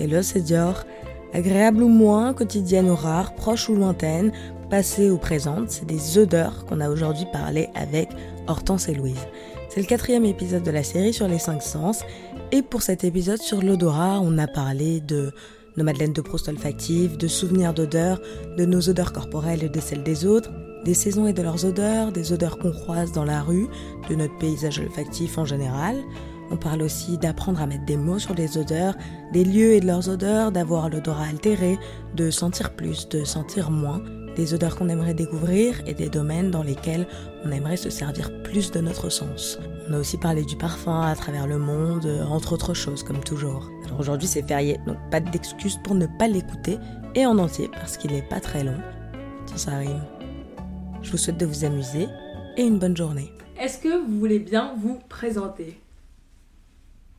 Hello, c'est Dior. Agréable ou moins, quotidienne ou rare, proche ou lointaine, passée ou présente, c'est des odeurs qu'on a aujourd'hui parlé avec Hortense et Louise. C'est le quatrième épisode de la série sur les cinq sens. Et pour cet épisode sur l'odorat, on a parlé de nos madeleines de Proust olfactives, de souvenirs d'odeurs, de nos odeurs corporelles et de celles des autres, des saisons et de leurs odeurs, des odeurs qu'on croise dans la rue, de notre paysage olfactif en général. On parle aussi d'apprendre à mettre des mots sur les odeurs, des lieux et de leurs odeurs, d'avoir l'odorat altéré, de sentir plus, de sentir moins, des odeurs qu'on aimerait découvrir et des domaines dans lesquels on aimerait se servir plus de notre sens. On a aussi parlé du parfum à travers le monde, entre autres choses, comme toujours. Alors aujourd'hui c'est férié, donc pas d'excuses pour ne pas l'écouter, et en entier, parce qu'il n'est pas très long. Tiens, ça rime. Je vous souhaite de vous amuser, et une bonne journée. Est-ce que vous voulez bien vous présenter?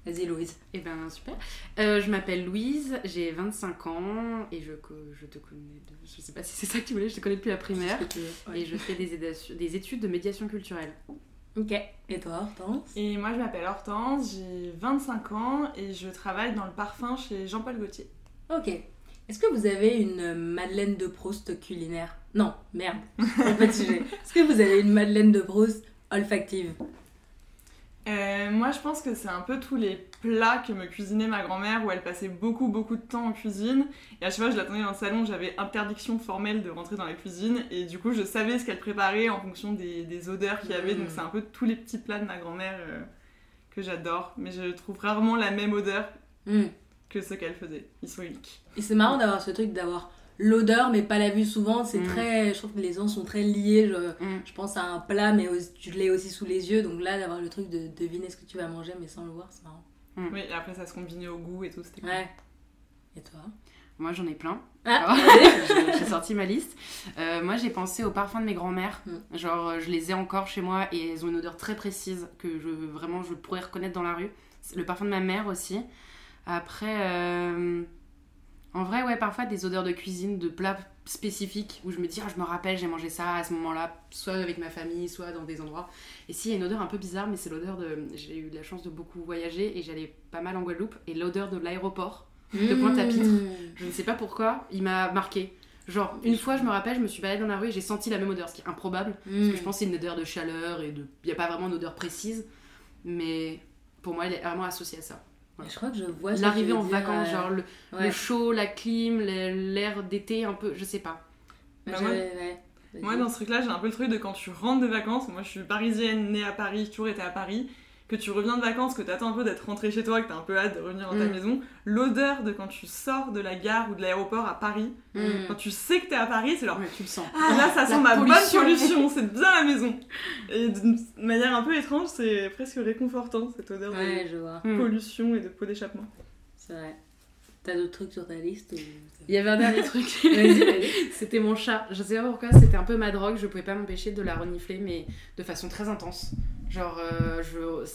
Vas-y Louise. Eh ben super. Euh, je m'appelle Louise, j'ai 25 ans et je, je te connais. De, je sais pas si c'est ça que tu voulais, je te connais depuis la primaire. Et je fais des, des études de médiation culturelle. Ok. Et toi, Hortense? Et moi, je m'appelle Hortense, j'ai 25 ans et je travaille dans le parfum chez Jean-Paul Gaultier. Ok. Est-ce que vous avez une Madeleine de Proust culinaire? Non, merde, pas de sujet. Est-ce que vous avez une Madeleine de Proust olfactive? Euh, moi, je pense que c'est un peu tous les plats que me cuisinait ma grand-mère, où elle passait beaucoup, beaucoup de temps en cuisine. Et à chaque fois, je l'attendais dans le salon, j'avais interdiction formelle de rentrer dans la cuisine. Et du coup, je savais ce qu'elle préparait en fonction des, odeurs qu'il y avait. Donc, c'est un peu tous les petits plats de ma grand-mère euh, que j'adore. Mais je trouve rarement la même odeur mm. que ce qu'elle faisait. Ils sont uniques. Et c'est marrant d'avoir ce truc d'avoir l'odeur mais pas la vue souvent. C'est mm. très je trouve que les gens sont très liés. Je, mm. je pense à un plat mais tu l'as aussi sous les yeux. Donc là d'avoir le truc de deviner ce que tu vas manger mais sans le voir c'est marrant. Mm. oui et après ça se combinait au goût et tout c'était ouais. et toi? Moi j'en ai plein. Ah. j'ai sorti ma liste. Euh, moi j'ai pensé aux parfums de mes grands-mères. Genre je les ai encore chez moi et elles ont une odeur très précise que je vraiment je pourrais reconnaître dans la rue. Le parfum de ma mère aussi. Après euh, en vrai, ouais, parfois des odeurs de cuisine, de plats spécifiques où je me dis, ah, je me rappelle, j'ai mangé ça à ce moment-là, soit avec ma famille, soit dans des endroits. Et si, il y a une odeur un peu bizarre, mais c'est l'odeur de. J'ai eu la chance de beaucoup voyager et j'allais pas mal en Guadeloupe, et l'odeur de l'aéroport de Pointe-à-Pitre. Mmh. Je ne sais pas pourquoi, il m'a marqué. Genre, une fois, je me rappelle, je me suis baladée dans la rue et j'ai senti la même odeur, ce qui est improbable. Parce que je mmh. pense que c'est une odeur de chaleur et de. Il n'y a pas vraiment une odeur précise. Mais pour moi, elle est vraiment associée à ça. Je crois que je vois L'arrivée en vacances, genre le, chaud, la clim, l'air d'été, un peu, je sais pas. Bah, moi, dans ce truc-là, j'ai un peu le truc de quand tu rentres de vacances. Moi, je suis parisienne, née à Paris, toujours été à Paris que tu reviens de vacances, que tu attends un peu d'être rentré chez toi, que tu as un peu hâte de revenir dans ta mm. maison, l'odeur de quand tu sors de la gare ou de l'aéroport à Paris, mm. quand tu sais que tu es à Paris, c'est genre. tu le sens. Ah, là, ça sent ma bonne pollution, c'est bien la maison. Et d'une manière un peu étrange, c'est presque réconfortant cette odeur de pollution et de peau d'échappement. C'est vrai. T'as d'autres trucs sur ta liste Il y avait un dernier truc. c'était mon chat. Je sais pas pourquoi, c'était un peu ma drogue. Je pouvais pas m'empêcher de la renifler, mais de façon très intense. Genre, euh, je,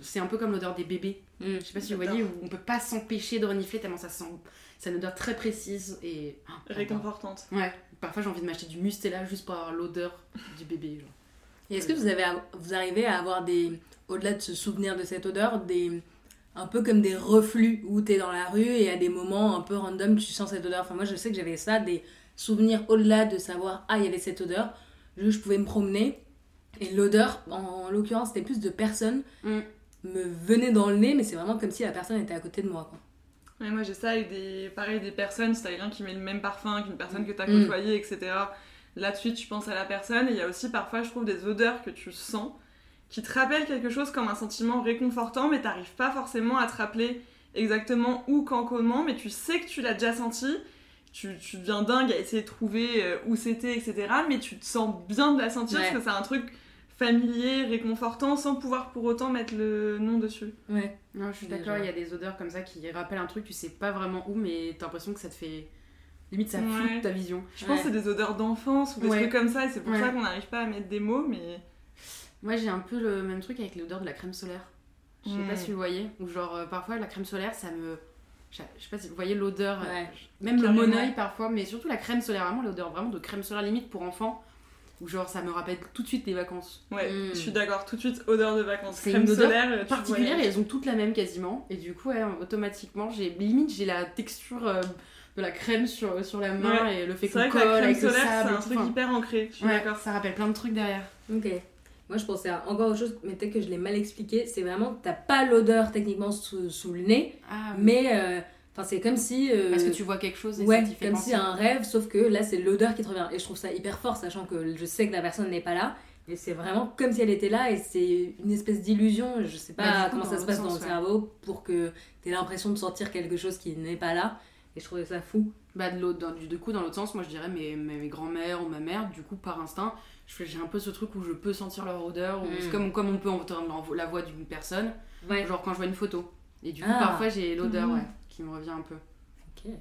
c'est un peu comme l'odeur des bébés. Mm. je sais pas si vous voyez, où on peut pas s'empêcher de renifler tellement ça sent. C'est une odeur très précise et. Oh, Réconfortante. Ouais. Parfois, j'ai envie de m'acheter du Mustela juste pour avoir l'odeur du bébé. Et est-ce que vous, avez, vous arrivez à avoir des. Au-delà de se souvenir de cette odeur, des un peu comme des reflux où tu es dans la rue et à des moments un peu random tu sens cette odeur. Enfin moi je sais que j'avais ça, des souvenirs au-delà de savoir ah il y avait cette odeur. Je, pouvais me promener et l'odeur, en, l'occurrence c'était plus de personnes, mm. me venait dans le nez mais c'est vraiment comme si la personne était à côté de moi. Quoi. moi j'ai ça avec des, pareil, des personnes, si t'as quelqu'un qui met le même parfum qu'une personne que t'as mm. côtoyée, etc. Là de suite tu penses à la personne et il y a aussi parfois je trouve des odeurs que tu sens qui te rappelle quelque chose comme un sentiment réconfortant, mais t'arrives pas forcément à te rappeler exactement où, quand, comment, mais tu sais que tu l'as déjà senti, tu, tu, deviens dingue à essayer de trouver euh, où c'était, etc. Mais tu te sens bien de la sentir parce que c'est un truc familier, réconfortant, sans pouvoir pour autant mettre le nom dessus. Ouais. Non, je suis d'accord, il y a des odeurs comme ça qui rappellent un truc, tu sais pas vraiment où, mais t'as l'impression que ça te fait. Limite, ça floute ta vision. Je pense que c'est des odeurs d'enfance ou des trucs comme ça, et c'est pour ça qu'on n'arrive pas à mettre des mots, mais. Moi, j'ai un peu le même truc avec l'odeur de la crème solaire. Je sais pas hmm. si vous voyez. Ou genre, euh, parfois, la crème solaire, ça me. Je sais pas si vous voyez l'odeur. Euh, même le monoeil parfois, mais surtout la crème solaire, vraiment l'odeur vraiment de crème solaire limite pour enfants. Ou genre ça me rappelle tout de suite les vacances. Ouais, Mm. je suis d'accord, tout de suite odeur de vacances. Crème une odeur solaire, particulière et elles ont toutes la même quasiment. Et du coup, ouais, automatiquement, j'ai limite j'ai la texture euh, de la crème sur, sur la main et le fait qu'on que colle la crème avec le solaire, sable. c'est un truc Enfin, hyper ancré, je suis ouais, d'accord. ça rappelle plein de trucs derrière. Ok. Moi, je pensais à encore autre chose, mais peut-être que je l'ai mal expliqué. C'est vraiment que t'as pas l'odeur techniquement sous, sous le nez, Ah, mais euh, c'est comme si. euh, Parce que tu vois quelque chose et Ouais, ça t'y fait comme penser. si un rêve, sauf que là c'est l'odeur qui te revient. Et je trouve ça hyper fort, sachant que je sais que la personne n'est pas là. Et c'est vraiment comme si elle était là, et c'est une espèce d'illusion. Je sais pas Bah, coup, comment ça se passe dans le ouais. cerveau pour que t'aies l'impression de sentir quelque chose qui n'est pas là. Et je trouvais ça fou. Bah, de l'autre, dans- du, du coup, dans l'autre sens, moi je dirais mes, mes, mes grands-mères ou ma mère, du coup, par instinct, j'ai un peu ce truc où je peux sentir leur odeur, ou Mm. c'est comme, comme on peut entendre la voix d'une personne, Ouais. genre quand je vois une photo. Et du coup, Ah. parfois j'ai l'odeur, ouais, qui me revient un peu. Ok.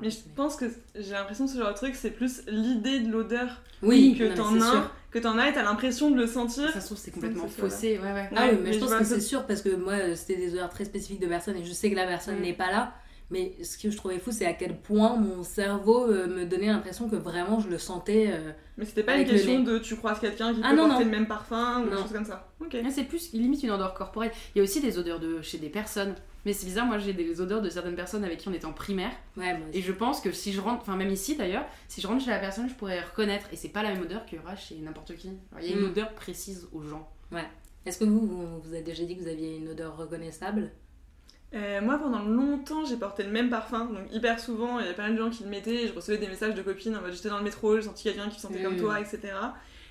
Mais je pense que j'ai l'impression que ce genre de truc, c'est plus l'idée de l'odeur Oui, que t'en as, que t'en as et t'as l'impression de le sentir. Ça se trouve, c'est complètement faussé, ouais, ouais. Ah Ouais, oui, mais, mais je je pense que c'est sûr parce que moi euh, c'était des odeurs très spécifiques de personnes et je sais que la personne Mm. n'est pas là. Mais ce que je trouvais fou, c'est à quel point mon cerveau euh, me donnait l'impression que vraiment je le sentais. euh, Mais c'était pas une question de tu croises quelqu'un qui Ah peut non, porter non. le même parfum ou Non. des choses comme ça. Ok. Mais C'est plus limite une odeur corporelle. Il y a aussi des odeurs de chez des personnes. Mais c'est bizarre, moi j'ai des odeurs de certaines personnes avec qui on était en primaire. Ouais, moi aussi. Et je pense que si je rentre, enfin même ici d'ailleurs, si je rentre chez la personne, je pourrais reconnaître. Et c'est pas la même odeur qu'il y aura chez n'importe qui. Alors, Il y a une Mm. odeur précise aux gens. Est-ce que vous, vous, vous avez déjà dit que vous aviez une odeur reconnaissable? Euh, moi, pendant longtemps, j'ai porté le même parfum, donc hyper souvent, il y avait pas mal de gens qui le mettaient, et je recevais des messages de copines en mode j'étais dans le métro, j'ai senti quelqu'un qui sentait comme Mm. toi, etc.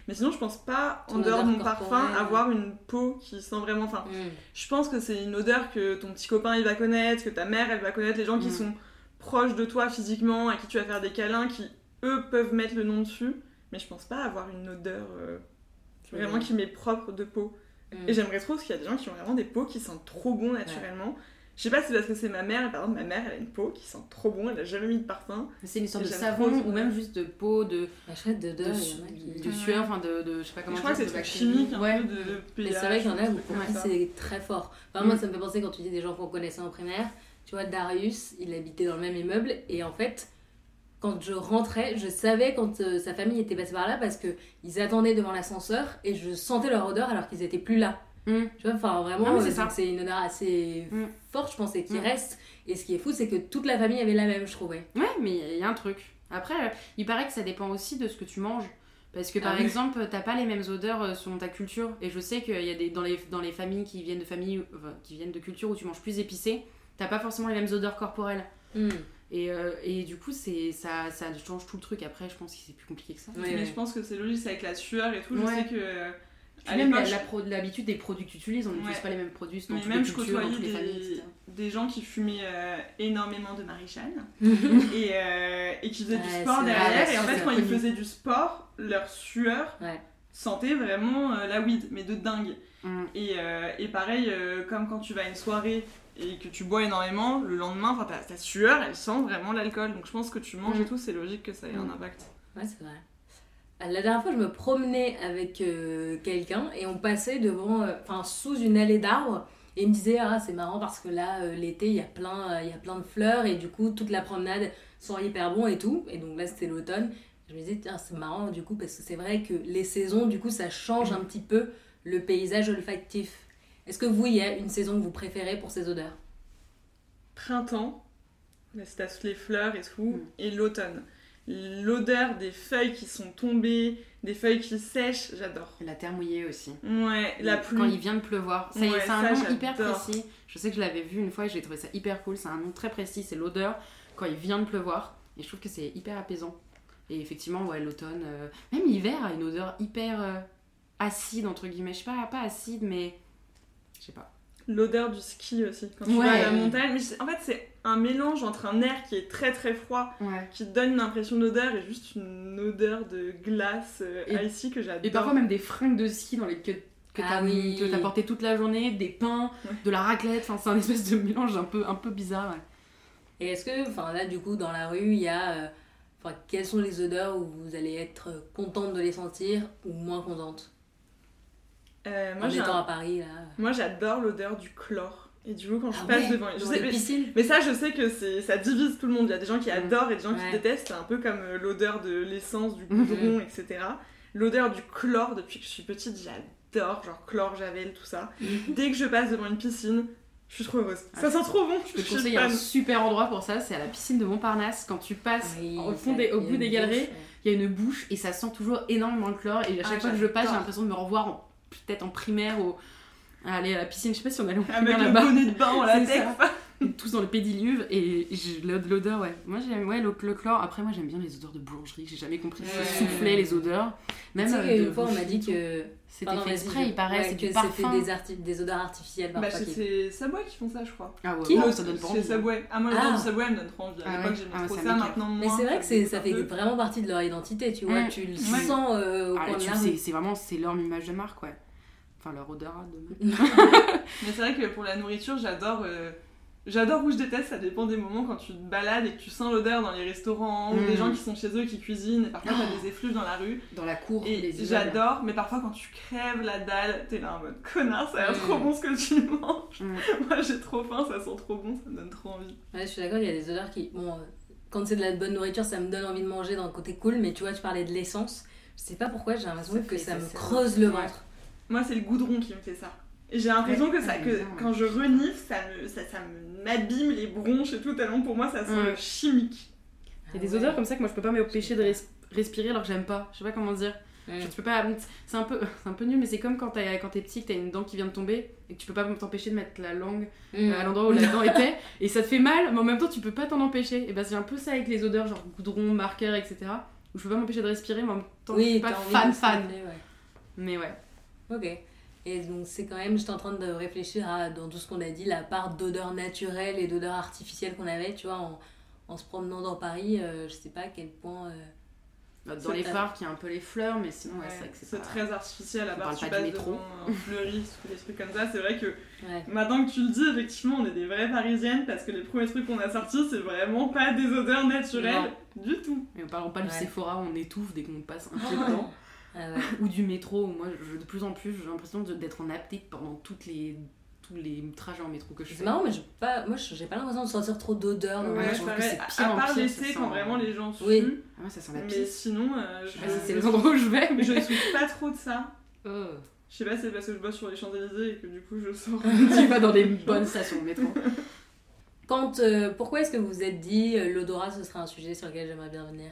Mais sinon, je pense pas, en Ton dehors de mon parfum, avoir une peau qui sent vraiment. Enfin, Mm. je pense que c'est une odeur que ton petit copain il va connaître, que ta mère elle va connaître, les gens qui Mm. sont proches de toi physiquement, à qui tu vas faire des câlins, qui eux peuvent mettre le nom dessus. Mais je pense pas avoir une odeur euh, vraiment qui m'est propre de peau. Mm. Et j'aimerais trop parce qu'il y a des gens qui ont vraiment des peaux qui sentent trop bon naturellement. Je sais pas si c'est parce que c'est ma mère, par exemple ma mère elle a une peau qui sent trop bon, elle a jamais mis de parfum. C'est une sorte de savon ou même juste de peau, de, La chouette de, qui. de sueur, enfin de, de- je sais pas comment je crois que c'est de chimiques, un Ouais. peu de pH. Mais c'est vrai qu'il y en a où pour ça. c'est très fort. Enfin, moi, Mm. ça me fait penser quand tu dis des gens qu'on connaissait en primaire. Tu vois, Darius, il habitait dans le même immeuble et en fait, quand je rentrais, je savais quand euh, sa famille était passée par là parce que ils attendaient devant l'ascenseur et je sentais leur odeur alors qu'ils étaient plus là. Mm. Tu vois, enfin vraiment, c'est euh, c'est une odeur assez Mm. forte, je pense, et qui Mm. reste. Et ce qui est fou, c'est que toute la famille avait la même, je trouvais. Ouais, mais il y a un truc. Après, euh, il paraît que ça dépend aussi de ce que tu manges. Parce que par Ah oui. exemple, t'as pas les mêmes odeurs euh, selon ta culture. Et je sais qu'il y a des dans les, dans les familles qui viennent de familles enfin, qui viennent de cultures où tu manges plus épicé, t'as pas forcément les mêmes odeurs corporelles. Mm. Et, euh, et du coup, c'est ça, ça change tout le truc. Après, je pense que c'est plus compliqué que ça. Ouais, Mais ouais. je pense que c'est logique, c'est avec la sueur et tout. Ouais. Je sais que. À même l'habitude des produits que tu utilises, on n'utilise Ouais. pas les mêmes produits dans toutes même les cultures, dans côtoyais toutes les familles, des, des gens qui fumaient euh, énormément de Marie-Jeanne et, euh, et qui faisaient du Ouais, sport c'est- derrière. ah, et en fait, quand ils faisaient du sport, leur sueur Ouais. sentait vraiment euh, la weed, mais de dingue. Mm. Et, euh, et pareil, euh, comme quand tu vas à une soirée et que tu bois énormément, le lendemain, ta, ta sueur, elle sent vraiment l'alcool. Donc je pense que tu manges Mm. et tout, c'est logique que ça ait un Mm. impact. Ouais, c'est vrai. La dernière fois, je me promenais avec euh, quelqu'un et on passait devant, euh, enfin, sous une allée d'arbres. Et il me disait, ah, c'est marrant parce que là, euh, l'été, il y, a plein, il y a plein de fleurs et du coup, toute la promenade sent hyper bon et tout. Et donc là, c'était l'automne. Je me disais, tiens, c'est marrant du coup parce que c'est vrai que les saisons, du coup, ça change un petit peu le paysage olfactif. Est-ce que vous, il y a une saison que vous préférez pour ces odeurs? Printemps, c'est les fleurs et tout, Mm. et l'automne. L'odeur des feuilles qui sont tombées, des feuilles qui sèchent, j'adore. La terre mouillée aussi. Ouais, la pluie. Quand il vient de pleuvoir. Ça Ouais, c'est un ça, nom hyper précis. Je sais que je l'avais vu une fois et j'ai trouvé ça hyper cool. C'est un nom très précis. C'est l'odeur quand il vient de pleuvoir. Et je trouve que c'est hyper apaisant. Et effectivement, ouais, l'automne. euh, Même l'hiver a une odeur hyper euh, acide, entre guillemets. Je sais pas, pas acide, mais. Je sais pas. L'odeur du ski aussi, quand tu Ouais. vas à la montagne. Mais c'est- en fait, c'est un mélange entre un air qui est très très froid, Ouais. qui donne une impression d'odeur, et juste une odeur de glace euh, Et- icy que j'adore. Et parfois même des fringues de ski dans les que, que Ah t'as oui. que t'as porté toute la journée, des pains, Ouais. de la raclette. Enfin, c'est un espèce de mélange un peu, un peu bizarre. ouais. Et est-ce que, enfin là, du coup, dans la rue, il y a. euh, Enfin, quelles sont les odeurs où vous allez être contente de les sentir ou moins contente? Euh, En moi, j'ai étant un- à Paris, là. moi, j'adore l'odeur du chlore. Et du coup, quand je Ah passe ouais, devant. Je sais, mais- ça, je sais que c'est ça divise tout le monde. Il y a des gens qui Mm. adorent et des gens qui détestent. C'est un peu comme euh, l'odeur de l'essence, du Mhm. goudron, etc. l'odeur du chlore depuis que je suis petite, j'adore, genre chlore, javel, tout ça. Dès que je passe devant une piscine, je suis trop heureuse. ça sent trop bon. Je te conseille un super endroit pour ça, c'est à la piscine de Montparnasse. Quand tu passes au, fond des, au bout des galeries, il y a une bouche et ça sent toujours énormément le chlore. Et à chaque ah, fois que je passe, j'ai l'impression de me revoir peut-être en primaire ou aller à la piscine. Je sais pas si on allait en primaire là-bas. Avec le de bain en latex. tous dans le pédiluve et l'odeur ouais. Moi j'aime ouais le, chlore. Après moi j'aime bien les odeurs de boulangerie. J'ai jamais compris ouais. souffler les odeurs. Même euh, une fois on m'a dit que c'était fait exprès il paraît c'est du parfum. des, des odeurs artificielles bah, c'est Subway qui font ça je crois. Ah ouais qui ça donne pas envie. C'est Subway. Ah moi l'odeur ah. du Subway me donne trop envie. À ah l'époque j'aimais ah trop ça maintenant mais c'est vrai que ça fait vraiment partie de leur identité tu vois tu le sens euh, au coin de c'est vraiment c'est leur image de marque ouais. Enfin leur odeur de mais c'est vrai que pour la nourriture j'adore euh, J'adore ou je déteste, ça dépend des moments quand tu te balades et que tu sens l'odeur dans les restaurants ou des mm. gens qui sont chez eux qui cuisinent et parfois t'as des effluves dans la rue. Dans la cour. Et j'adore, mais parfois quand tu crèves la dalle, t'es là en mode connard, ça a l'air mm. trop bon ce que tu manges. Mm. Moi j'ai trop faim, ça sent trop bon, ça me donne trop envie. Ouais, je suis d'accord, il y a des odeurs qui. Bon, euh, quand c'est de la bonne nourriture, ça me donne envie de manger dans le côté cool, mais tu vois, tu parlais de l'essence. Je sais pas pourquoi, j'ai l'impression que ça, me creuse le ventre. Moi c'est le goudron qui me fait ça. J'ai l'impression que, ça, que quand je renifle, ça me, ça, ça m'abîme les bronches et tout, tellement pour moi ça sent chimique. Il y a des odeurs comme ça que moi je peux pas m'empêcher de respirer alors que j'aime pas. Je sais pas comment dire. tu peux pas. C'est un peu, c'est un peu nul, mais c'est comme quand t'es quand es petit, que t'as une dent qui vient de tomber et que tu peux pas t'empêcher de mettre la langue mm. à l'endroit où la dent était et ça te fait mal, mais en même temps tu peux pas t'en empêcher. Et bah c'est un peu ça avec les odeurs genre goudron, marqueur, etc. Où je peux pas m'empêcher de respirer, mais en même temps je suis pas fan fan. Mais ouais. Ok. Et donc c'est quand même, j'étais en train de réfléchir à, dans tout ce qu'on a dit, la part d'odeur naturelle et d'odeur artificielle qu'on avait, tu vois, en, en, se promenant dans Paris, euh, je sais pas à quel point... Euh, bah, dans les phares, qui a un peu les fleurs, mais sinon, ouais, c'est c'est très artificiel, à part tu passes devant un fleuriste ou des trucs comme ça, c'est vrai que maintenant que tu le dis, effectivement, on est des vraies parisiennes, parce que les premiers trucs qu'on a sortis, c'est vraiment pas des odeurs naturelles du tout. Et on parle pas du Sephora, on étouffe dès qu'on passe un peu temps. Ah ou du métro. Moi, je, de plus en plus, j'ai l'impression d'être en aptique pendant toutes les tous les trajets en métro que je fais. C'est marrant, mais pas, moi j'ai pas l'impression de sentir trop d'odeur. Ouais, je pareil, à part l'été quand vraiment les gens suent. Oui. Ah ouais, ça sent la Mais sinon, euh, je, c'est les endroits où je vais. Mais... Je ne souffre pas trop de ça. Oh. Je sais pas, c'est parce que je bosse sur les Champs-Élysées et que du coup je sors. tu vas dans des bonnes stations de métro. Quand, euh, pourquoi est-ce que vous vous êtes dit euh, l'odorat ce serait un sujet sur lequel j'aimerais bien venir?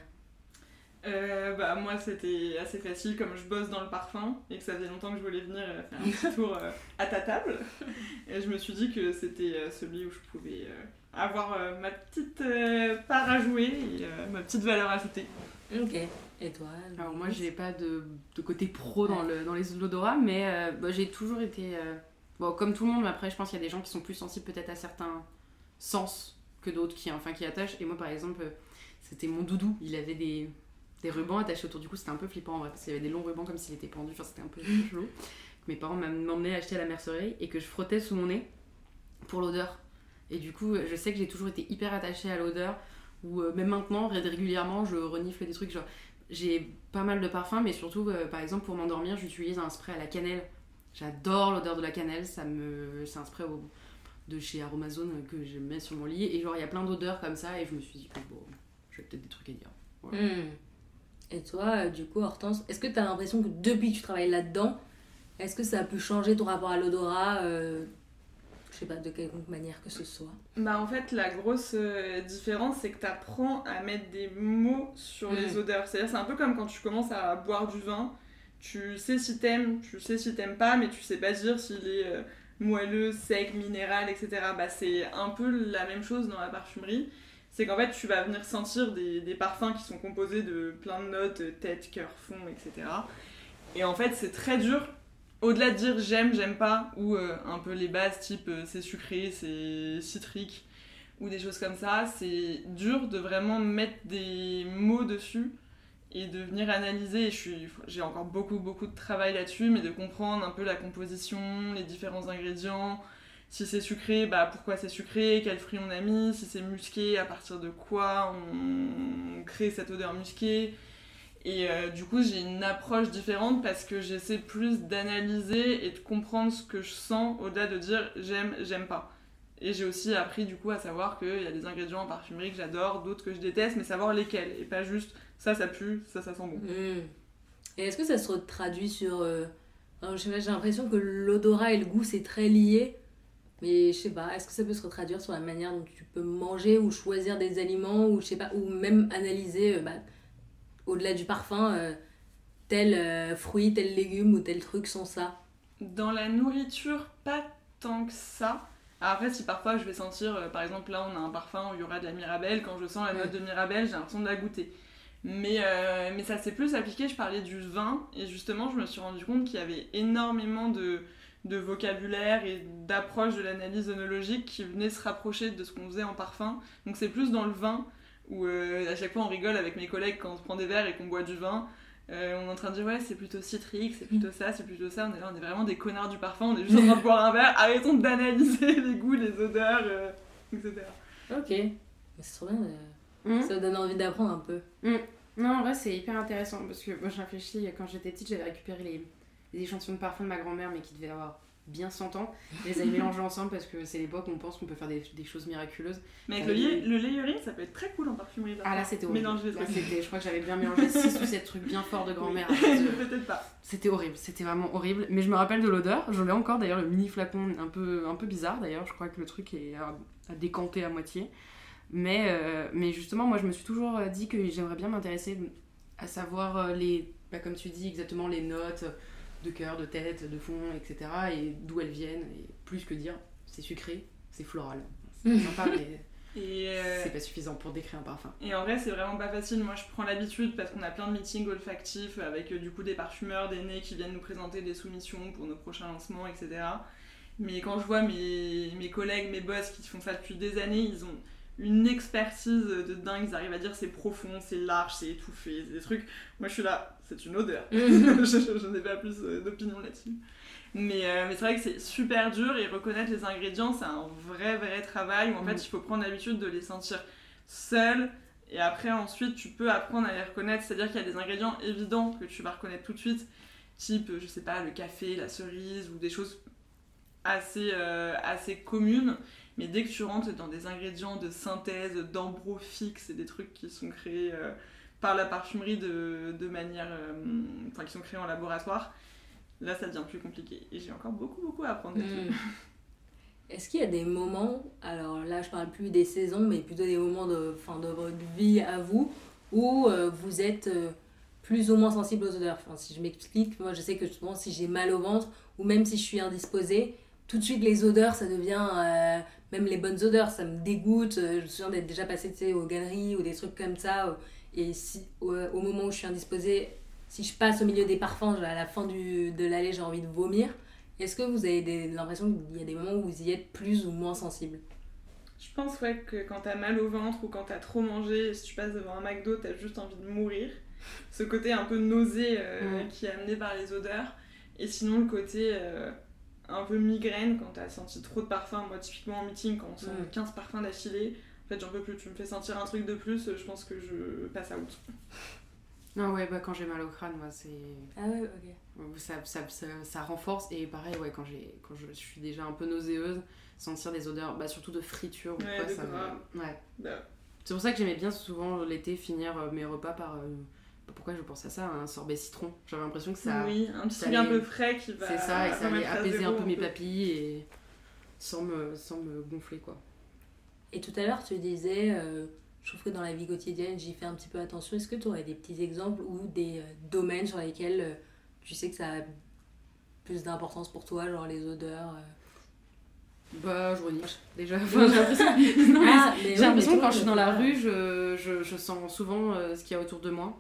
Euh, bah, moi, c'était assez facile, comme je bosse dans le parfum et que ça faisait longtemps que je voulais venir euh, faire un petit tour euh, à ta table. Et je me suis dit que c'était celui où je pouvais avoir ma petite part à jouer et ma petite valeur ajoutée. Ok. Et toi Alors, moi, j'ai pas de, de, côté pro dans, le, dans les odorats, mais bah, j'ai toujours été. Bon, comme tout le monde, mais après, je pense qu'il y a des gens qui sont plus sensibles peut-être à certains sens que d'autres qui, enfin, qui attachent. Et moi, par exemple, c'était mon doudou. Il avait des des rubans attachés autour du cou, c'était un peu flippant en vrai, parce qu'il y avait des longs rubans comme s'il était pendu, enfin c'était un peu chelou. Mes parents m'emmenaient acheter à la mercerie et que je frottais sous mon nez pour l'odeur. Et du coup, je sais que j'ai toujours été hyper attachée à l'odeur, ou euh, même maintenant, régulièrement, je renifle des trucs. Genre, j'ai pas mal de parfums, mais surtout, euh, par exemple, pour m'endormir, j'utilise un spray à la cannelle. J'adore l'odeur de la cannelle, ça me... c'est un spray de chez Aromazone que je mets sur mon lit. Et genre, il y a plein d'odeurs comme ça, et je me suis dit, bon, j'ai peut-être des trucs à dire. Hmm. Et toi, euh, du coup, Hortense, est-ce que tu as l'impression que depuis que tu travailles là-dedans, est-ce que ça a pu changer ton rapport à l'odorat euh, Je sais pas, de quelque manière que ce soit Bah, en fait, la grosse euh, différence, c'est que tu apprends à mettre des mots sur les mm. odeurs. C'est-à-dire, c'est un peu comme quand tu commences à boire du vin. Tu sais si t'aimes, tu sais si t'aimes pas, mais tu sais pas dire s'il est moelleux, sec, minéral, etc. Bah, c'est un peu la même chose dans la parfumerie c'est qu'en fait tu vas venir sentir des, des, parfums qui sont composés de plein de notes, tête, cœur, fond, etc. Et en fait c'est très dur, au-delà de dire j'aime, j'aime pas, ou euh, un peu les bases type euh, c'est sucré, c'est citrique, ou des choses comme ça, c'est dur de vraiment mettre des mots dessus et de venir analyser, j'ai encore beaucoup beaucoup de travail là-dessus, mais de comprendre un peu la composition, les différents ingrédients, si c'est sucré, bah pourquoi c'est sucré, quel fruit on a mis, si c'est musqué, à partir de quoi on crée cette odeur musquée? Et euh, du coup, j'ai une approche différente parce que j'essaie plus d'analyser et de comprendre ce que je sens au-delà de dire j'aime, j'aime pas. Et j'ai aussi appris du coup à savoir qu'il y a des ingrédients en parfumerie que j'adore, d'autres que je déteste, mais savoir lesquels. Et pas juste ça, ça pue, ça, ça sent bon. Mmh. Et est-ce que ça se traduit sur. Euh, j'ai l'impression que l'odorat et le goût, c'est très lié. Mais je sais pas, est-ce que ça peut se traduire sur la manière dont tu peux manger ou choisir des aliments ou je sais pas, ou même analyser, euh, bah, au-delà du parfum, euh, tel fruit, tel légume ou tel truc sont ça? Dans la nourriture, pas tant que ça. Après, si parfois je vais sentir, par exemple là on a un parfum où il y aura de la mirabelle, quand je sens la note de mirabelle, j'ai l'impression de la goûter. Mais, euh, mais ça s'est plus appliqué, je parlais du vin, et justement, je me suis rendu compte qu'il y avait énormément de, de vocabulaire et d'approche de l'analyse œnologique qui venait se rapprocher de ce qu'on faisait en parfum. Donc c'est plus dans le vin, où euh, à chaque fois on rigole avec mes collègues quand on se prend des verres et qu'on boit du vin. Euh, on est en train de dire ouais c'est plutôt citrique, c'est plutôt ça, c'est plutôt ça. On est là, on est vraiment des connards du parfum, on est juste en train de boire un verre, arrêtons d'analyser les goûts, les odeurs, etc. Ok, c'est trop bien. Mmh. Ça donne envie d'apprendre un peu. Mmh. Non, en vrai, c'est hyper intéressant parce que moi, je réfléchis, quand j'étais petite, j'avais récupéré les, les, échantillons de parfum de ma grand-mère, mais qui devaient avoir bien 100 ans. Je les avais mélangés ensemble parce que c'est l'époque où on pense qu'on peut faire des, des, choses miraculeuses. Mais avec le, le, layering, ça peut être très cool en parfumerie. Ah là, c'était horrible. je crois que j'avais bien mélangé 6 ou 7 trucs bien forts de grand-mère. Peut-être pas. C'était horrible, c'était vraiment horrible. Mais je me rappelle de l'odeur. Je l'ai encore d'ailleurs, le mini flacon un peu, un peu bizarre d'ailleurs. Je crois que le truc est à, à décanter à moitié. Mais, euh, mais justement, moi, je me suis toujours dit que j'aimerais bien m'intéresser à savoir euh, les, bah, comme tu dis, exactement les notes de cœur, de tête, de fond, etc. et d'où elles viennent. Et plus que dire, c'est sucré, c'est floral. C'est sympa, mais. Euh, c'est pas suffisant pour décrire un parfum. Et en vrai, c'est vraiment pas facile. Moi, je prends l'habitude parce qu'on a plein de meetings olfactifs avec du coup des parfumeurs, des nez qui viennent nous présenter des soumissions pour nos prochains lancements, etc. Mais quand je vois mes, mes collègues, mes boss qui font ça depuis des années, ils ont une expertise de dingue. Ils arrivent à dire c'est profond, c'est large, c'est étouffé, des trucs. Moi, je suis là, c'est une odeur. je, n'ai pas plus euh, d'opinion là-dessus. Mais, euh, mais c'est vrai que c'est super dur et reconnaître les ingrédients, c'est un vrai, vrai travail où en fait, mm. il faut prendre l'habitude de les sentir seuls. Et après, ensuite, tu peux apprendre à les reconnaître. C'est-à-dire qu'il y a des ingrédients évidents que tu vas reconnaître tout de suite, type, je sais pas, le café, la cerise ou des choses assez, euh, assez communes. Mais dès que tu rentres dans des ingrédients de synthèse, d'ambro-fixe et des trucs qui sont créés euh, par la parfumerie de, de manière. Euh, enfin, qui sont créés en laboratoire, là ça devient plus compliqué. Et j'ai encore beaucoup, beaucoup à apprendre. Hmm. Est-ce qu'il y a des moments, alors là je parle plus des saisons, mais plutôt des moments de, fin, de votre vie à vous, où euh, vous êtes plus ou moins sensible aux odeurs? Enfin, Si je m'explique, moi je sais que souvent si j'ai mal au ventre, ou même si je suis indisposée, tout de suite les odeurs ça devient même les bonnes odeurs, ça me dégoûte. Euh, je me souviens d'être déjà passée aux galeries ou des trucs comme ça. Euh, et si, au, moment où je suis indisposée, si je passe au milieu des parfums, à la fin du, de l'allée, j'ai envie de vomir. Est-ce que vous avez l'impression qu'il y a des moments où vous y êtes plus ou moins sensible? Je pense ouais, que quand t'as mal au ventre ou quand t'as trop mangé, si tu passes devant un McDo, t'as juste envie de mourir. Ce côté un peu nausé euh, qui est amené par les odeurs. Et sinon, le côté un peu migraine quand t'as senti trop de parfums. Moi, typiquement en meeting, quand on sent 15 parfums d'affilée, en fait, j'en peux plus. Tu me fais sentir un truc de plus, je pense que je passe à out. Non, ouais, bah quand j'ai mal au crâne, moi, c'est. Ah ouais, ok. Ça, ça, ça, renforce, et pareil, ouais, quand, quand je suis déjà un peu nauséeuse, sentir des odeurs, bah surtout de friture ou ouais, ça me... Ouais. Bah. C'est pour ça que j'aimais bien souvent l'été finir euh, mes repas par. Euh, pourquoi je pense à ça Un sorbet citron. J'avais l'impression que ça. Oui, un petit truc un peu frais qui va. C'est ça, et ça allait apaiser un peu mes papilles et sans me, sans me gonfler quoi. Et tout à l'heure, tu disais, euh, je trouve que dans la vie quotidienne, j'y fais un petit peu attention. Est-ce que tu aurais des petits exemples ou des euh, domaines sur lesquels euh, tu sais que ça a plus d'importance pour toi, genre les odeurs bah, je reniche déjà. j'ai l'impression, ah, que quand je suis dans la rue, je, je, je sens souvent ce qu'il y a autour de moi.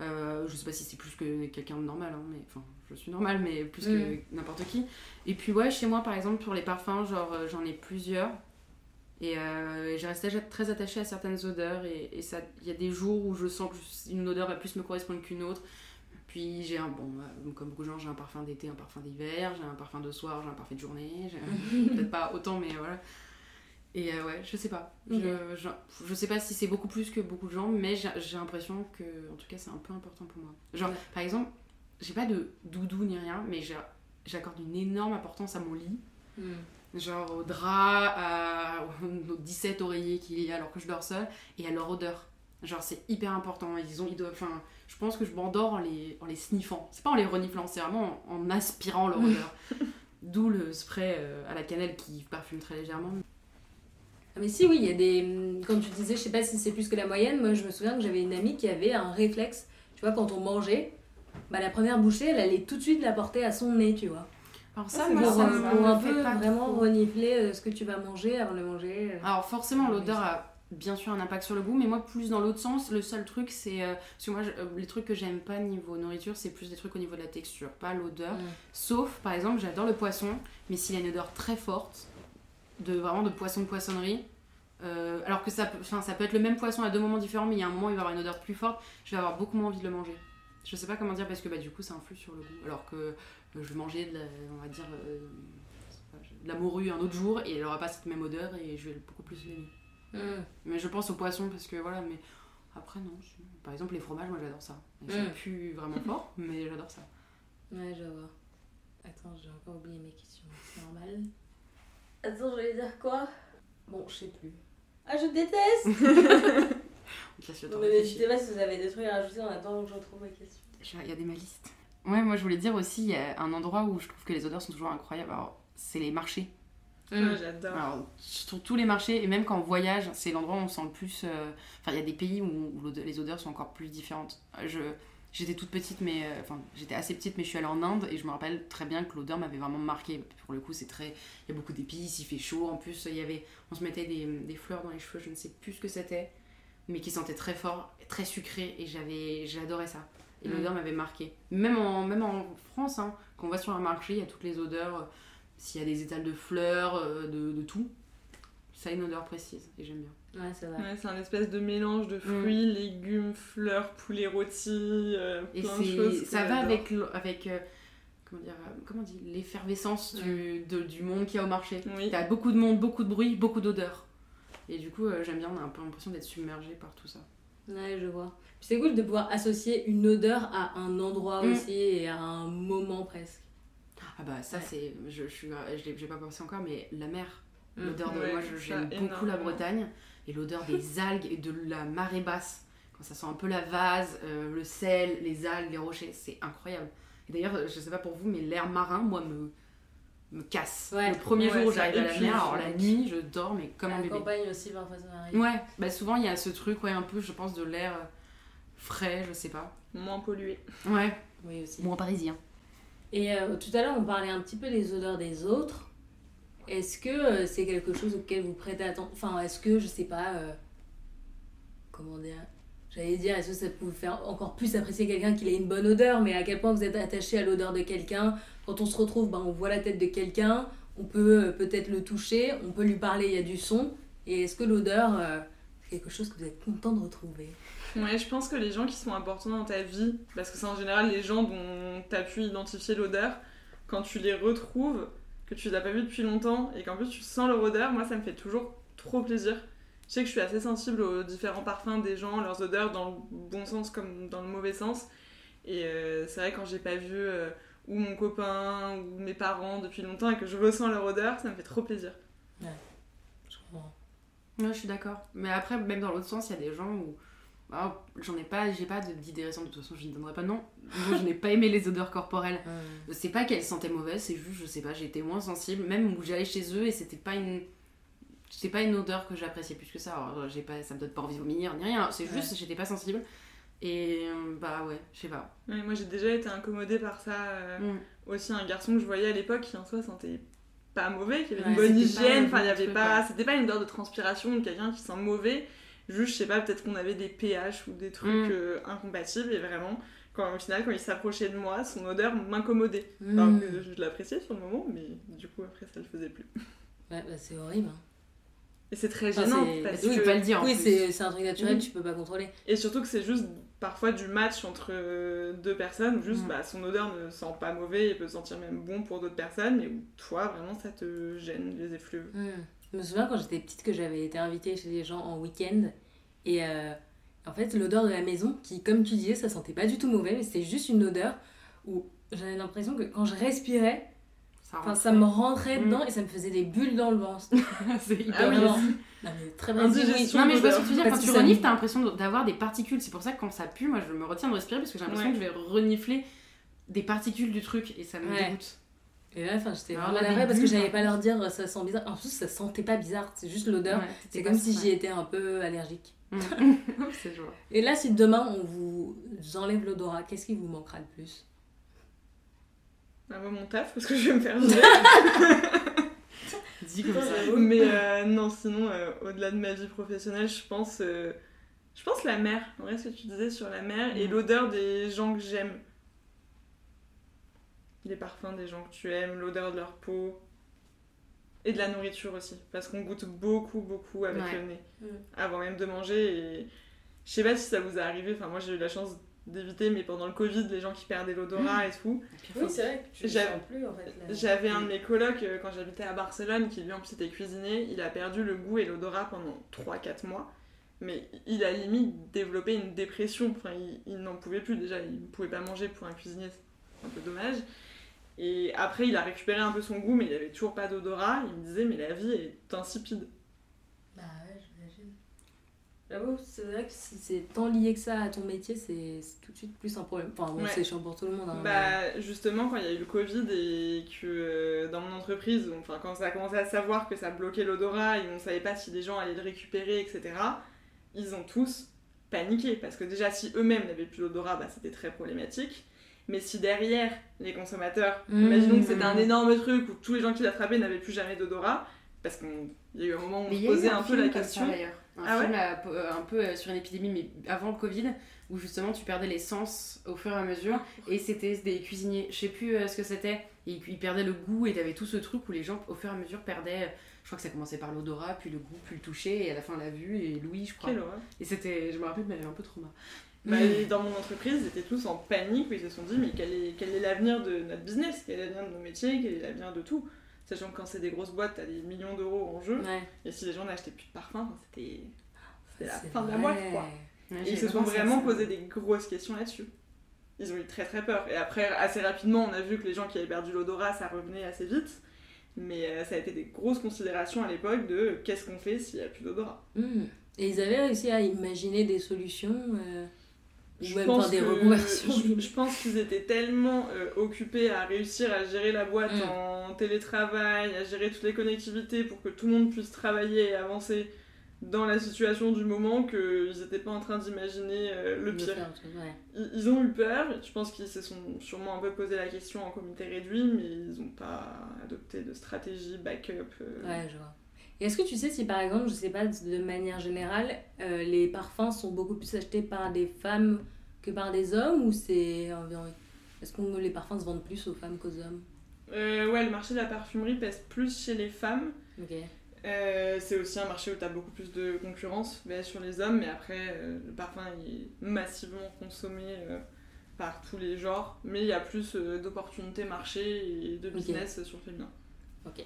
Euh, je sais pas si c'est plus que quelqu'un de normal, hein, mais enfin, je suis normale, mais plus que mm. n'importe qui. Et puis, ouais, chez moi, par exemple, pour les parfums, genre, euh, j'en ai plusieurs. Et euh, j'ai resté très attachée à certaines odeurs. Et il y a des jours où je sens qu'une odeur va plus me correspondre qu'une autre. Puis j'ai un, bon, comme beaucoup de gens, j'ai un parfum d'été, un parfum d'hiver, j'ai un parfum de soir, j'ai un parfum de journée. Peut-être pas autant, mais voilà. Et euh, ouais, je sais pas. Je, je, sais pas si c'est beaucoup plus que beaucoup de gens, mais j'ai l'impression que, en tout cas, c'est un peu important pour moi. Genre, par exemple, j'ai pas de doudou ni rien, mais j'accorde une énorme importance à mon lit. Hmm. Genre au drap, aux 17 oreillers qu'il y a alors que je dors seule, et à leur odeur. Genre, c'est hyper important. Ils ont, ils doivent, enfin, je pense que je m'endors en les, en les sniffant. C'est pas en les reniflant, c'est vraiment en, aspirant leur odeur. D'où le spray euh, à la cannelle qui parfume très légèrement. Ah, mais si, oui, il y a des. Comme tu disais, je sais pas si c'est plus que la moyenne. Moi, je me souviens que j'avais une amie qui avait un réflexe. Tu vois, quand on mangeait, bah, la première bouchée, elle allait tout de suite la porter à son nez, tu vois. Alors ça, moi, pour, un peu vraiment renifler euh, ce que tu vas manger avant de manger. Euh. Alors forcément, l'odeur a bien sûr un impact sur le goût, mais moi plus dans l'autre sens. Le seul truc, c'est euh, parce que moi, les trucs que j'aime pas niveau nourriture, c'est plus des trucs au niveau de la texture, pas l'odeur. Mm. Sauf, par exemple, j'adore le poisson, mais s'il a une odeur très forte, de vraiment de poisson de poissonnerie. alors que ça peut, ça peut être le même poisson à deux moments différents, mais il y a un moment il va avoir une odeur plus forte, je vais avoir beaucoup moins envie de le manger. Je sais pas comment dire parce que bah, du coup ça influe sur le goût. Alors que je vais manger de la, on va dire, euh, de la morue un autre jour et elle aura pas cette même odeur et je vais beaucoup plus l'aimer. Mm. Mais je pense au poisson parce que voilà, mais après non. Par exemple, les fromages, moi j'adore ça. Ça mm. pue vraiment fort, mais j'adore ça. Ouais, je vois. Attends, j'ai encore oublié mes questions, c'est normal. Attends, je voulais dire quoi? Bon, je sais plus. Ah, je déteste Non, mais n'hésitez pas si vous avez des trucs à rajouter en attendant que je retrouve ma question. Je vais regarder ma liste. Ouais, moi je voulais dire aussi, il y a un endroit où je trouve que les odeurs sont toujours incroyables. Alors, c'est les marchés. Mmh. j'adore. Alors, sur tous les marchés, et même quand on voyage, c'est l'endroit où on sent le plus. Euh, enfin, il y a des pays où, les odeurs sont encore plus différentes. Je, j'étais toute petite, mais. Euh, enfin, j'étais assez petite, mais je suis allée en Inde et je me rappelle très bien que l'odeur m'avait vraiment marqué. Pour le coup, c'est très. Il y a beaucoup d'épices, il fait chaud. En plus, il y avait. On se mettait des, des fleurs dans les cheveux, je ne sais plus ce que c'était, mais qui sentait très fort, très sucré, et j'avais. J'adorais ça. Et l'odeur mm. m'avait marqué. Même en, même en France, hein, quand on va sur un marché, il y a toutes les odeurs. Euh, s'il y a des étals de fleurs, euh, de, de, tout, ça a une odeur précise et j'aime bien. Ouais, c'est vrai. Ouais, c'est un espèce de mélange de fruits, mm. légumes, fleurs, poulet rôti, euh, plein de choses. Ça va avec, avec comment dire, comment on dit, l'effervescence du, du monde qu'il y a au marché. Il y a beaucoup de monde, beaucoup de bruit, beaucoup d'odeurs. Et du coup, j'aime bien, on a un peu l'impression d'être submergé par tout ça. Ouais, je vois c'est cool de pouvoir associer une odeur à un endroit mm. aussi et à un moment presque. Ah bah ça c'est, je, je, je, j'ai pas pensé encore, mais la mer, mm. l'odeur de, moi j'aime beaucoup la Bretagne et l'odeur des algues et de la marée basse, quand ça sent un peu la vase, euh, le sel, les algues, les rochers, c'est incroyable. Et d'ailleurs, je sais pas pour vous, mais l'air marin, moi me me casse. le premier jour où j'arrive à la mer, alors la nuit, je dors mais comme un bébé. La campagne aussi parfois ça m'arrive. Ouais, bah souvent il y a ce truc ouais un peu je pense de l'air frais, je sais pas. Moins pollué. Ouais. Oui, aussi. Moins parisien. Et euh, tout à l'heure, on parlait un petit peu des odeurs des autres. Est-ce que euh, c'est quelque chose auquel vous prêtez attention Enfin, est-ce que, je sais pas, euh, comment dire J'allais dire, est-ce que ça peut vous faire encore plus apprécier quelqu'un qu'il ait une bonne odeur, mais à quel point vous êtes attaché à l'odeur de quelqu'un? Quand on se retrouve, ben, on voit la tête de quelqu'un, on peut peut-être le toucher, on peut lui parler, il y a du son. Et est-ce que l'odeur, c'est quelque chose que vous êtes content de retrouver? Ouais, je pense que les gens qui sont importants dans ta vie, parce que c'est en général les gens dont tu as pu identifier l'odeur, quand tu les retrouves, que tu les as pas vus depuis longtemps et qu'en plus tu sens leur odeur, moi ça me fait toujours trop plaisir. Je sais que je suis assez sensible aux différents parfums des gens, leurs odeurs, dans le bon sens comme dans le mauvais sens. Et euh, c'est vrai quand j'ai pas vu euh, ou mon copain ou mes parents depuis longtemps et que je ressens leur odeur, ça me fait trop plaisir. Ouais, je comprends. Ouais, je suis d'accord. Mais après, même dans l'autre sens, il y a des gens où ah, j'en ai pas, j'ai pas d'idée récente, de toute façon je ne donnerai pas de nom. Moi je n'ai pas aimé les odeurs corporelles. C'est pas qu'elles sentaient mauvaises, c'est juste, je sais pas, j'étais moins sensible. Même où j'allais chez eux et c'était pas une. C'était pas une odeur que j'appréciais plus que ça. Alors, j'ai pas, ça me donne pas envie de vomir ni rien. C'est juste, j'étais pas sensible. Et euh, bah ouais, je sais pas. moi j'ai déjà été incommodée par ça. Euh, mm. Aussi, un garçon que je voyais à l'époque qui en soi sentait pas mauvais, qui avait une bonne hygiène. Enfin, il y avait pas. C'était pas une odeur de transpiration de quelqu'un qui sent mauvais Juste, je sais pas, peut-être qu'on avait des pH ou des trucs mm. euh, incompatibles et vraiment, quand, au final, quand il s'approchait de moi, son odeur m'incommodait. Mm. je l'appréciais sur le moment, mais du coup, après, ça le faisait plus. Ouais, bah, c'est horrible. Hein. Et c'est très gênant. parce oui, que... pas le dire. Oui, c'est un truc naturel, mm. tu peux pas contrôler. Et surtout que c'est juste parfois du match entre euh, deux personnes où juste bah, son odeur ne sent pas mauvais et peut sentir même bon pour d'autres personnes, mais où toi, vraiment, ça te gêne les effluves. Je me souviens quand j'étais petite que j'avais été invitée chez des gens en week-end. Et euh, en fait, l'odeur de la maison, qui, comme tu disais, ça sentait pas du tout mauvais, mais c'était juste une odeur où j'avais l'impression que quand je respirais, Ça, enfin, ça me rentrait dedans et ça me faisait des bulles dans le ventre. c'est hyper ah, oui, non, mais très bien. Non, mais je vois ce que tu veux dire. Quand tu renifles, t'as l'impression d'avoir des particules. C'est pour ça que quand ça pue, moi je me retiens de respirer parce que j'ai l'impression que je vais renifler des particules du truc et ça me dégoûte. Et là, enfin, j'étais vraiment navrée parce que j'allais pas leur dire ça sent bizarre. En plus, ça sentait pas bizarre, c'est juste l'odeur. c'est comme si j'y étais un peu allergique. Mm. c'est Et là, si demain on vous enlève l'odorat, qu'est-ce qui vous manquera le plus? Bah, mon taf, parce que je vais me faire. Dis comme ça. Mais euh, non, sinon, euh, au-delà de ma vie professionnelle, je pense, euh, je pense la mer. En vrai, ce que tu disais sur la mer et mm. l'odeur des gens que j'aime. Les parfums des gens que tu aimes, l'odeur de leur peau. Et de la nourriture aussi. Parce qu'on goûte beaucoup, beaucoup avec le nez. Mm. Avant même de manger. Et je sais pas si ça vous est arrivé. Enfin, moi, j'ai eu la chance d'éviter, mais pendant le Covid, les gens qui perdaient l'odorat et tout. Oui, c'est vrai que tu sens plus en fait. J'avais un de mes colocs euh, quand j'habitais à Barcelone qui lui en plus était cuisinier, il a perdu le goût et l'odorat pendant 3-4 mois. Mais il a limite développé une dépression, enfin il, n'en pouvait plus déjà, il ne pouvait pas manger pour un cuisinier, c'est un peu dommage. Et après il a récupéré un peu son goût, mais il avait toujours pas d'odorat, il me disait mais la vie est insipide. J'avoue, c'est vrai que si c'est tant lié que ça à ton métier, c'est tout de suite plus un problème. Enfin, bon, c'est chiant pour tout le monde. Hein, bah, justement, quand il y a eu le Covid et que euh, dans mon entreprise, enfin, quand ça a commencé à savoir que ça bloquait l'odorat et on savait pas si les gens allaient le récupérer, etc., ils ont tous paniqué. Parce que déjà, si eux-mêmes n'avaient plus l'odorat, bah, c'était très problématique. Mais si derrière, les consommateurs, mmh. imaginons que c'était un énorme truc où tous les gens qui l'attrapaient n'avaient plus jamais d'odorat, parce qu'il y a eu un moment où on se posait un peu la question. Un ah film euh, un peu euh, sur une épidémie, mais avant le Covid, où justement tu perdais les sens au fur et à mesure. Et c'était des cuisiniers, je sais plus euh, ce que c'était, ils, ils perdaient le goût et t'avais tout ce truc où les gens au fur et à mesure perdaient. Je crois que ça commençait par l'odorat, puis le goût, puis le toucher, et à la fin la vue, et l'ouïe, je crois. Et c'était, je me rappelle, mais un peu trop bah, dans mon entreprise, ils étaient tous en panique, où ils se sont dit, mais quel est, quel est l'avenir de notre business? Quel est l'avenir de nos métiers? Quel est l'avenir de tout? Sachant que quand c'est des grosses boîtes, t'as des millions d'euros en jeu. Et si les gens n'achetaient plus de parfum, c'était la fin de la moite, quoi. et ils se sont vraiment posé des grosses questions là-dessus. Ils ont eu très très peur. Et après, assez rapidement, on a vu que les gens qui avaient perdu l'odorat, ça revenait assez vite. Mais euh, ça a été des grosses considérations à l'époque de qu'est-ce qu'on fait s'il n'y a plus d'odorat? Mmh. Et ils avaient réussi à imaginer des solutions euh, je pense des reconversions. Je, pense qu'ils étaient tellement euh, occupés à réussir à gérer la boîte mmh. en télétravail, à gérer toutes les connectivités pour que tout le monde puisse travailler et avancer dans la situation du moment qu'ils n'étaient pas en train d'imaginer euh, le pire. ils, ont eu peur, je pense qu'ils se sont sûrement un peu posé la question en comité réduit, mais ils n'ont pas adopté de stratégie backup. Euh. Ouais, je vois. Et est-ce que tu sais si par exemple, je sais pas, de manière générale, euh, les parfums sont beaucoup plus achetés par des femmes que par des hommes ou c'est environ. Est-ce que les parfums se vendent plus aux femmes qu'aux hommes? Ouais, le marché de la parfumerie pèse plus chez les femmes. Ok. Euh, c'est aussi un marché où tu as beaucoup plus de concurrence sur les hommes, mais après, euh, le parfum est massivement consommé euh, par tous les genres, mais il y a plus d'opportunités marché et de business sur le féminin. Ok.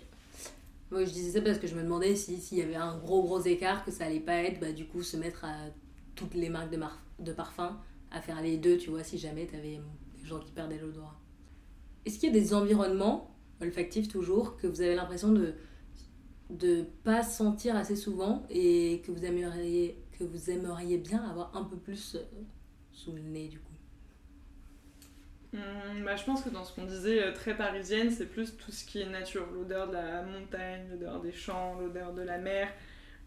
Moi, je disais ça parce que je me demandais s'il y avait un gros gros écart, que ça allait pas être, bah, du coup, se mettre à toutes les marques de, de parfums, à faire les deux, tu vois, si jamais tu avais des gens qui perdaient l'odorat. Est-ce qu'il y a des environnements, olfactifs toujours, que vous avez l'impression de de pas sentir assez souvent et que vous aimeriez, que vous aimeriez bien avoir un peu plus euh, sous le nez du coup? Hum, bah, Je pense que dans ce qu'on disait euh, très parisienne, c'est plus tout ce qui est nature, l'odeur de la montagne, l'odeur des champs, l'odeur de la mer,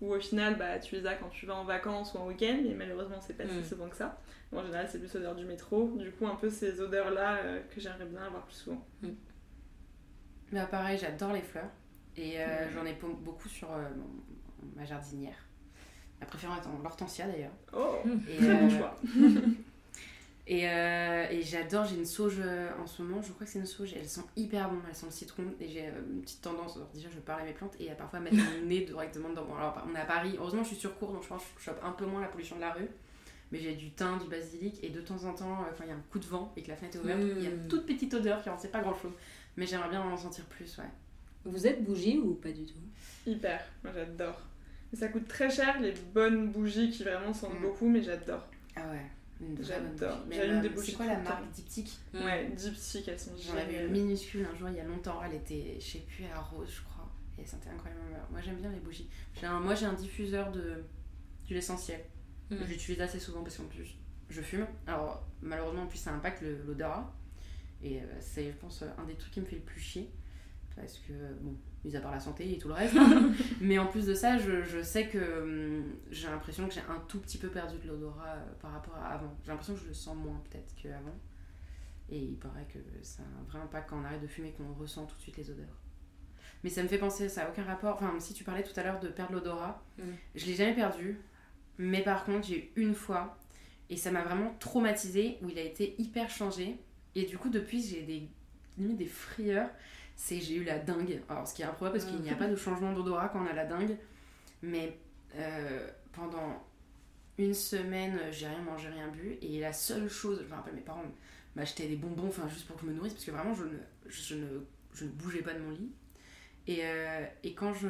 où au final bah, tu les as quand tu vas en vacances ou en week-end, et malheureusement c'est pas si hum. souvent que ça. en général c'est plus l'odeur du métro, du coup un peu ces odeurs-là euh, que j'aimerais bien avoir plus souvent. Hum. Mais pareil, j'adore les fleurs. Et euh, j'en ai beaucoup sur euh, ma jardinière. Ma préférée étant l'hortensia d'ailleurs. Oh, et, très bon choix. et, et j'adore, j'ai une sauge en ce moment, je crois que c'est une sauge, elles sont hyper bonnes, elles sont le citron. Et j'ai une petite tendance, déjà je parle à mes plantes et à parfois mettre mon nez directement dedans. alors on est à Paris, heureusement je suis sur cours donc je pense que je chope un peu moins la pollution de la rue. Mais j'ai du thym, du basilic et de temps en temps, enfin il y a un coup de vent et que la fenêtre est ouverte, il y a une toute petite odeur qui en sait pas grand chose. Mais j'aimerais bien en sentir plus, ouais. Vous êtes bougie ou pas du tout? Hyper, moi j'adore. Ça coûte très cher les bonnes bougies qui vraiment sentent mm. beaucoup, mais j'adore. Ah ouais. J'adore. C'est quoi la marque Diptyque Ouais, Diptyque, elles sont J'en avais une minuscule un jour il y a longtemps. Elle était, je sais plus, à rose, je crois. Et elle sentait incroyablement Moi j'aime bien les bougies. Un, moi j'ai un diffuseur de d'huile essentielle. Mm. J'utilise assez souvent parce qu'en plus je fume. Alors malheureusement en plus ça impacte l'odorat. Et euh, c'est je pense un des trucs qui me fait le plus chier. Parce que, bon, mis à part la santé et tout le reste. Hein. mais en plus de ça, je, je sais que hum, j'ai l'impression que j'ai un tout petit peu perdu de l'odorat euh, par rapport à avant. J'ai l'impression que je le sens moins peut-être qu'avant. Et il paraît que ça n'a vraiment pas quand on arrête de fumer qu'on ressent tout de suite les odeurs. Mais ça me fait penser, ça n'a aucun rapport. Enfin, si tu parlais tout à l'heure de perdre l'odorat, je mm. je l'ai jamais perdu. Mais par contre, j'ai eu une fois, et ça m'a vraiment traumatisé, où il a été hyper changé. Et du coup, depuis, j'ai des, limite des frayeurs c'est j'ai eu la dingue. Alors, ce qui est improbable parce qu'il n'y a pas de changement d'odorat quand on a la dingue. Mais euh, pendant une semaine, j'ai rien mangé, rien bu. Et la seule chose, je me rappelle, mes parents m'achetaient des bonbons, enfin, juste pour que je me nourrisse, parce que vraiment, je ne, je ne, je ne bougeais pas de mon lit. Et, euh, et quand, je,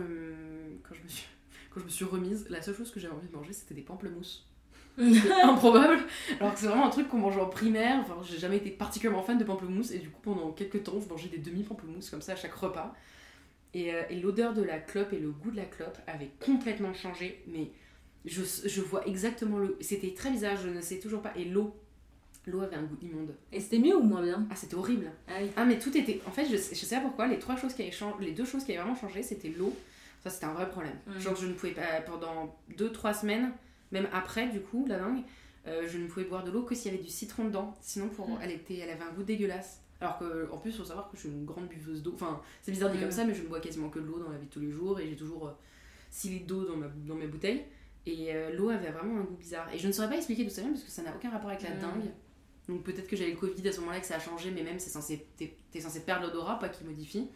quand, je me suis, quand je me suis remise, la seule chose que j'avais envie de manger, c'était des pamplemousses. improbable. Alors que c'est vraiment un truc qu'on mangeait en primaire. Enfin, j'ai jamais été particulièrement fan de pamplemousse et du coup, pendant quelques temps, je mangeais des demi-pamplemousses comme ça à chaque repas. Et, euh, et l'odeur de la clope et le goût de la clope avaient complètement changé, mais je, je vois exactement le. C'était très bizarre, je ne sais toujours pas. Et l'eau, l'eau avait un goût immonde. Et c'était mieux ou moins bien? Ah, c'était horrible. Ah, oui. ah, mais tout était. En fait, je, je sais pas pourquoi, les trois choses qui avaient changé, les deux choses qui avaient vraiment changé, c'était l'eau. Ça, c'était un vrai problème. Genre, je ne pouvais pas. Pendant deux, trois semaines, même après, du coup, la langue, euh, je ne pouvais boire de l'eau que s'il y avait du citron dedans. Sinon, pour, mm. elle, était, elle avait un goût dégueulasse. Alors que, en plus, il faut savoir que je suis une grande buveuse d'eau. Enfin, c'est bizarre dit comme mm. ça, mais je ne bois quasiment que de l'eau dans la vie de tous les jours et j'ai toujours 6 euh, litres d'eau dans, ma, dans mes bouteilles. Et euh, l'eau avait vraiment un goût bizarre. Et je ne saurais pas expliquer d'où ça vient parce que ça n'a aucun rapport avec la mm. dingue. Donc peut-être que j'avais le Covid à ce moment-là que ça a changé, mais même c'est censé, t'es, censé perdre l'odorat, pas qu'il modifie.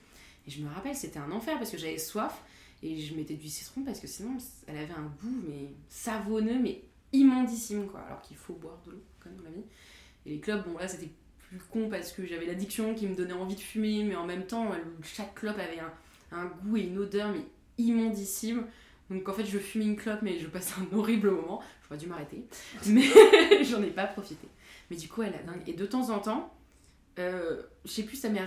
Et je me rappelle, c'était un enfer parce que j'avais soif et je mettais du citron parce que sinon elle avait un goût mais savonneux, mais immondissime, quoi. Alors qu'il faut boire de l'eau, quand même, la vie. Et les clubs, bon, là, c'était plus con parce que j'avais l'addiction qui me donnait envie de fumer, mais en même temps, chaque clope avait un, un goût et une odeur, mais immondissime. Donc en fait, je fumais une clope, mais je passais un horrible moment. J'aurais dû m'arrêter, mais j'en ai pas profité. Mais du coup, elle a dingue. Et de temps en temps, euh, je sais plus, ça m'est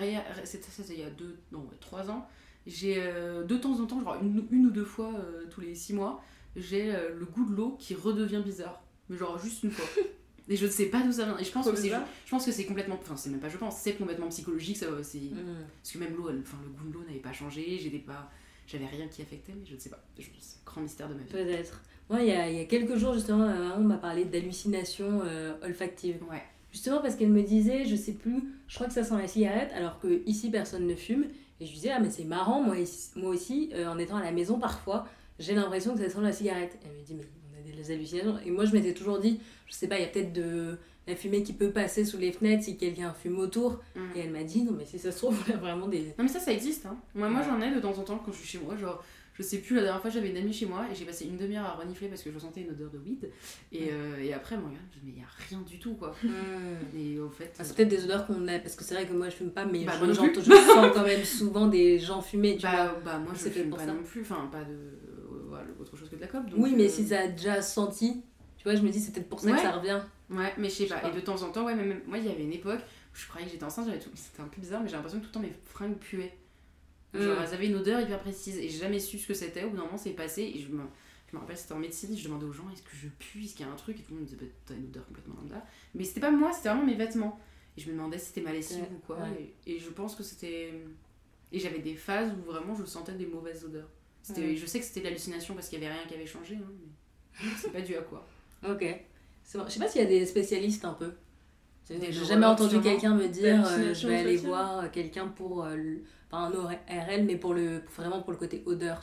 c'était ça, il y a deux, non, trois ans. J'ai euh, de temps en temps, genre une, une ou deux fois euh, tous les six mois, j'ai euh, le goût de l'eau qui redevient bizarre. Mais genre juste une fois. Et je ne sais pas d'où ça vient. Et je pense, que c'est, je pense que c'est complètement. Enfin, c'est même pas je pense, c'est complètement psychologique. Ça, c'est, mm. Parce que même l'eau, enfin, le goût de l'eau n'avait pas changé. J'étais pas, j'avais rien qui affectait, mais je ne sais pas. C'est un grand mystère de ma vie. Peut-être. Moi, il y a, il y a quelques jours, justement, on m'a parlé d'hallucination euh, olfactive. Ouais. Justement parce qu'elle me disait, je sais plus, je crois que ça sent la cigarette, alors que ici personne ne fume. Et je disais, ah, mais c'est marrant, moi, moi aussi, euh, en étant à la maison parfois, j'ai l'impression que ça sent la cigarette. Elle me dit, mais on a des hallucinations. Et moi, je m'étais toujours dit, je sais pas, il y a peut-être de la fumée qui peut passer sous les fenêtres si quelqu'un fume autour. Mm. Et elle m'a dit, non, mais si ça se trouve, on a vraiment des. Non, mais ça, ça existe. Hein. Moi, moi j'en ai de temps en temps quand je suis chez moi. Genre, je sais plus, la dernière fois, j'avais une amie chez moi et j'ai passé une demi-heure à renifler parce que je sentais une odeur de weed. Et, euh, et après, moi, je mais il n'y a rien du tout, quoi. Et au fait. Ah, c'est peut-être des odeurs qu'on a, parce que c'est vrai que moi, je fume pas, mais bah, je, je, sens quand même souvent des gens fumer, tu bah, vois. Bah, moi, je fume pas non plus. Enfin, pas de autre chose que de la clope. oui, mais euh, si ça a déjà senti, tu vois, je me dis c'est peut-être pour ça que ça revient. Ouais, mais je sais pas. Et de temps en temps, ouais, même moi, il y avait une époque où je croyais que j'étais enceinte, tout... c'était un peu bizarre, mais j'ai l'impression que tout le temps mes fringues puaient. Genre, mm. elles avaient une odeur hyper précise et j'ai jamais su ce que c'était. Au bout d'un moment, c'est passé et je me, je me rappelle, c'était en médecine, je demandais aux gens est-ce que je pue, est-ce qu'il y a un truc Et tout le monde me disait bah, t'as une odeur complètement lambda. Mais c'était pas moi, c'était vraiment mes vêtements. Et je me demandais si c'était ma lessive ou quoi. Et, et, je pense que c'était. Et j'avais des phases où vraiment je sentais des mauvaises odeurs. Je sais que c'était de l'hallucination parce qu'il n'y avait rien qui avait changé, hein, mais c'est pas dû à quoi. Ok. Je sais pas s'il y a des spécialistes un peu. J'ai jamais entendu quelqu'un me dire euh, je vais aller voir quelqu'un pour. Euh, enfin, un ORL, mais pour le, vraiment pour le côté odeur.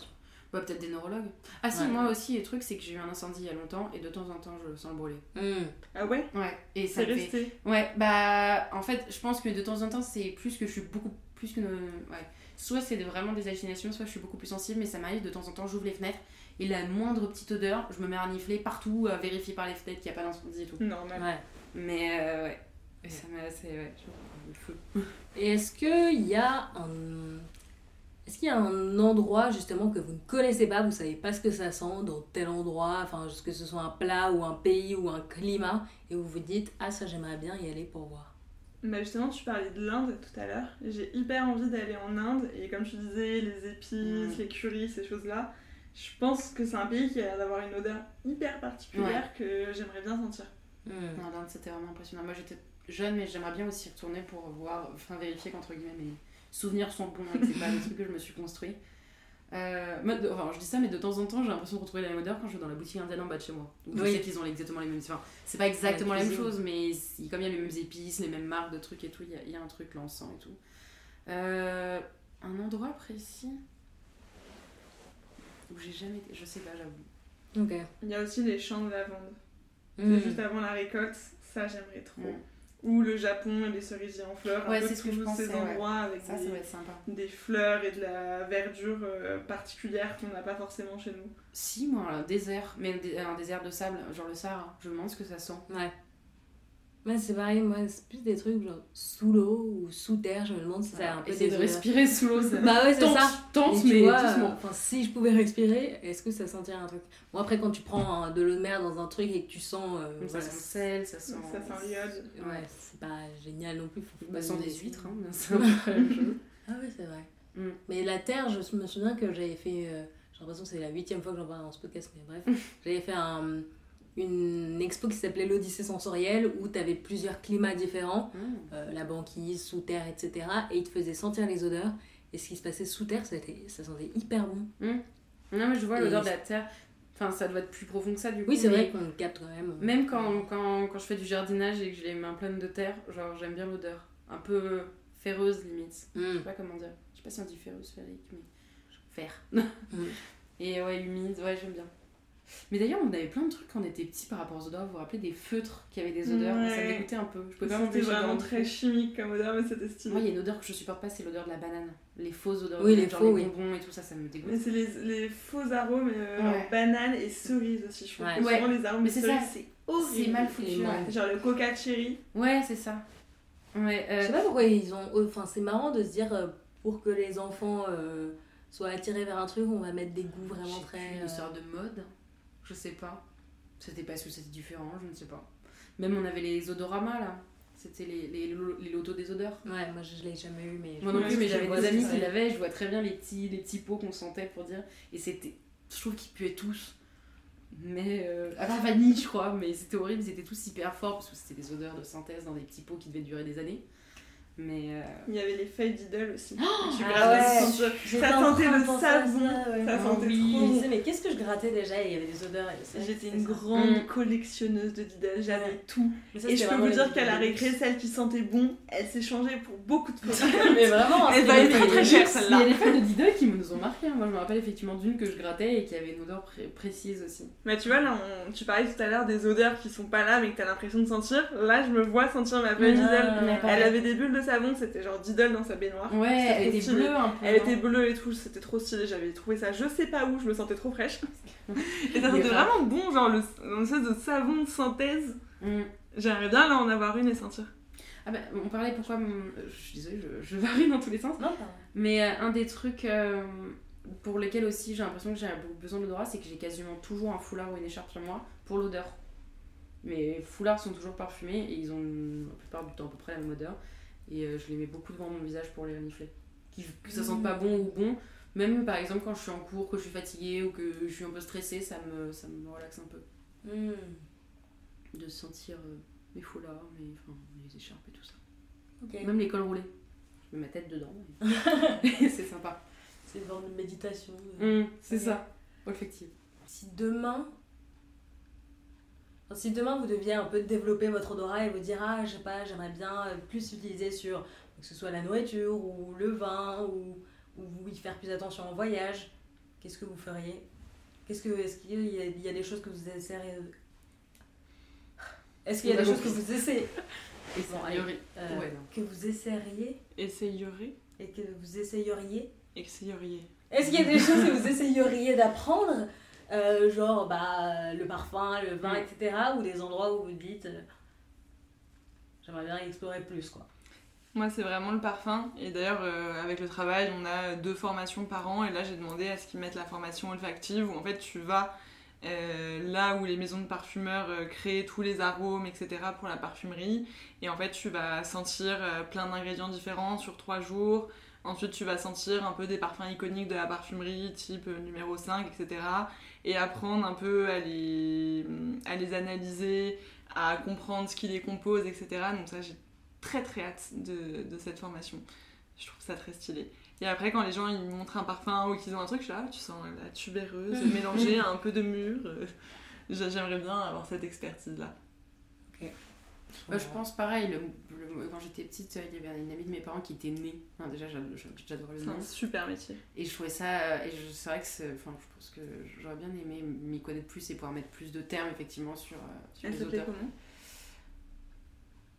Ouais, peut-être des neurologues. Ah si, moi aussi, le truc, c'est que j'ai eu un incendie il y a longtemps et de temps en temps, je sens le brûler. Hmm. Ah ouais? Ouais. Et ça fait... Ouais, bah, en fait, je pense que de temps en temps, c'est plus que je suis beaucoup plus que... Ouais soit c'est vraiment des hallucinations, soit je suis beaucoup plus sensible, mais ça m'arrive de temps en temps, j'ouvre les fenêtres et la moindre petite odeur, je me mets à renifler partout, à vérifier par les fenêtres qu'il n'y a pas d'incendie et tout. Normal. Ouais. Mais euh, ouais, ça m'a assez. Ouais, Et est-ce qu'il y a un. Est-ce qu'il y a un endroit justement que vous ne connaissez pas, vous savez pas ce que ça sent dans tel endroit, enfin que ce soit un plat ou un pays ou un climat, et vous vous dites ah ça j'aimerais bien y aller pour voir. Bah justement tu parlais de l'Inde tout à l'heure, j'ai hyper envie d'aller en Inde et comme tu disais les épices, les curries, ces choses là, je pense que c'est un pays qui a l'air d'avoir une odeur hyper particulière que j'aimerais bien sentir. Mmh. L'Inde c'était vraiment impressionnant. Moi j'étais jeune mais j'aimerais bien aussi retourner pour voir, enfin vérifier qu'entre guillemets mes souvenirs sont bons et que c'est pas le truc que je me suis construit. Euh, enfin, je dis ça, mais de temps en temps, j'ai l'impression de retrouver la même odeur quand je vais dans la boutique indienne en bas de chez moi. je sais qu'ils ont exactement les mêmes. Enfin, c'est pas exactement la, même chose, mais comme il y a les mêmes épices, les mêmes marques de trucs et tout, il y a, il y a un truc l'encens et tout. Euh, un endroit précis où j'ai jamais été, je sais pas, j'avoue. Il y a aussi les champs de lavande. Mmh. Juste avant la récolte, ça j'aimerais trop. Mmh ou le Japon et les cerisiers en fleurs, ouais, un peu tous ces endroits avec des, fleurs et de la verdure euh, particulière qu'on n'a pas forcément chez nous. Si, moi, un désert, mais un désert de sable, genre le Sahara, je me demande ce que ça sent. Ouais. Ouais, c'est pareil, moi, c'est plus des trucs genre sous l'eau ou sous terre, je me demande si ça a un peu de respirer sous l'eau, Bah ouais, c'est ça. Tente, mais, mais Enfin, si je pouvais respirer, est-ce que ça sentirait un truc? Bon, après, quand tu prends de l'eau de mer dans un truc et que tu sens. Euh, ça sent sel, ça sent. Ça sent l'iode. Ouais, c'est pas génial non plus. Faut bah, sent des huîtres, hein, c'est un peu la même chose. Ah ouais, c'est vrai. Mm. Mais la terre, je me souviens que j'avais fait. Euh, j'ai l'impression que c'est la huitième fois que j'en parle dans ce podcast, mais bref. j'avais fait un une expo qui s'appelait l'Odyssée sensorielle où tu avais plusieurs climats différents, hmm. euh, la banquise, sous terre, etc. Et ils te faisaient sentir les odeurs. Et ce qui se passait sous terre, ça, ça sentait hyper bon. Hmm. Non, mais je vois l'odeur de la terre. Enfin, ça doit être plus profond que ça du coup. Oui, c'est vrai qu'on capte quand même. Même quand, quand, quand, je fais du jardinage et que j'ai les mains pleines de terre, genre j'aime bien l'odeur. Un peu ferreuse limite. Hmm. Je sais pas comment dire. Je sais pas si on dit ferreuse, férique, mais. Fer. et ouais, humide, ouais, j'aime bien. Mais d'ailleurs, on avait plein de trucs quand on était petits par rapport aux odeurs. Vous vous rappelez des feutres qui avaient des odeurs? Ça me dégoûtait un peu. Je pouvais C'était vraiment très chimique comme odeur, mais c'était stylé. Moi, il y a une odeur que je supporte pas, c'est l'odeur de la banane. Les fausses odeurs, oui, les genre faux, les bonbons et tout ça, ça me dégoûte. Mais c'est les, les, faux arômes, euh, banane et cerise aussi. Je trouve que souvent les arômes mais c'est c'est horrible. C'est mal foutu. Genre le coca cherry. Ouais, c'est ça. Ouais, euh... Je sais pas pourquoi ils ont. Enfin, c'est marrant de se dire euh, pour que les enfants euh, soient attirés vers un truc, on va mettre des goûts vraiment très. Une histoire de mode je sais pas. C'était parce que c'était différent, je ne sais pas. Même on avait les odoramas là. C'était les, les, les, lotos des odeurs. Ouais, moi je l'ai jamais eu, mais. Moi non plus, mais j'avais des amis qui l'avaient. Je vois très bien les petits, les petits pots qu'on sentait pour dire. Et c'était. Je trouve qu'ils puaient tous. Mais. Euh, à la vanille, je crois. Mais c'était horrible, ils étaient tous hyper forts parce que c'était des odeurs de synthèse dans des petits pots qui devaient durer des années. Mais euh, Il y avait les feuilles d'idole aussi. Oh, tu ah ouais, ça sentait le savon. Ça, ça sentait oui. trop. Je disais, mais qu'est-ce que je grattais déjà? Il y avait des odeurs. J'étais une grande mm. collectionneuse de didol. J'avais tout. et je peux vous dire qu'à la récré, celle qui sentait bon, elle s'est changée pour beaucoup de fois. mais vraiment, elle valait très très cher celle-là. Il y a des feuilles de didol qui nous ont marqué. Hein. Moi, je me rappelle effectivement d'une que je grattais et qui avait une odeur précise aussi. Mais tu vois, là, tu parlais tout à l'heure des odeurs qui sont pas là mais que t'as l'impression de sentir. Là, je me vois sentir ma feuille d'idole. Elle avait des bulles de savon, c'était genre Diddle dans sa baignoire. Ouais, elle était bleue un peu. Elle était bleue et tout, c'était trop stylé. J'avais trouvé ça, je sais pas où, je me sentais trop fraîche. et ça sentait vraiment bon, genre le, une espèce de savon de synthèse. Mm. J'aimerais bien là en avoir une et sentir. Ah bah, on parlait pourquoi. Je suis désolée, je, je varie dans tous les sens. Non, Mais euh, un des trucs euh, pour lesquels aussi j'ai l'impression que j'ai besoin d'odorat, c'est que j'ai quasiment toujours un foulard ou une écharpe sur moi pour l'odeur. Mes foulards sont toujours parfumés et ils ont la plupart du temps à peu près la même odeur. Et euh, je les mets beaucoup devant mon visage pour les renifler. que ça sente pas bon ou bon. Même par exemple quand je suis en cours, que je suis fatiguée ou que je suis un peu stressée, ça me, ça me relaxe un peu. Hmm. De sentir euh, mes foulards, mes, enfin, mes écharpes et tout ça. Même les cols roulés. Je mets ma tête dedans. c'est sympa. C'est une forme de méditation. Hmm, c'est ça, effectivement. Si demain si demain vous deviez un peu développer votre odorat et vous dire ah je sais pas j'aimerais bien euh, plus utiliser sur que ce soit la nourriture ou le vin ou, ou y faire plus attention en voyage, qu'est-ce que vous feriez? Qu'est-ce que est-ce qu'il y, y, a des choses que vous essayeriez Est-ce qu'il y a des choses que vous essayez? Euh, que vous essayeriez? Essayeriez. Et que vous essayeriez? Essayeriez. Est-ce qu'il y a des choses que vous essayeriez d'apprendre? Euh, genre bah, le parfum, le vin, etc. Ou des endroits où vous dites euh, j'aimerais bien explorer plus quoi. Moi, c'est vraiment le parfum. Et d'ailleurs, euh, avec le travail, on a deux formations par an. Et là, j'ai demandé à ce qu'ils mettent la formation olfactive où en fait, tu vas euh, là où les maisons de parfumeurs euh, créent tous les arômes, etc. pour la parfumerie. Et en fait, tu vas sentir plein d'ingrédients différents sur trois jours. Ensuite, tu vas sentir un peu des parfums iconiques de la parfumerie, type numéro 5, etc. Et apprendre un peu à les, à les analyser, à comprendre ce qui les compose, etc. Donc ça, j'ai très très hâte de, de, cette formation. Je trouve ça très stylé. Et après, quand les gens ils montrent un parfum ou qu'ils ont un truc, je suis là, ah, tu sens la tubéreuse mélangée à un peu de mûr. Euh, j'aimerais bien avoir cette expertise-là. Ok. Bah, je pense pareil, quand j'étais petite, il y avait une amie de mes parents qui était née. déjà, j'adorais le nom. C'est un super métier. Et je trouvais ça. Et c'est vrai que enfin, je pense que j'aurais bien aimé m'y connaître plus et pouvoir mettre plus de termes, effectivement, sur, euh, sur Elle les auteurs. comment?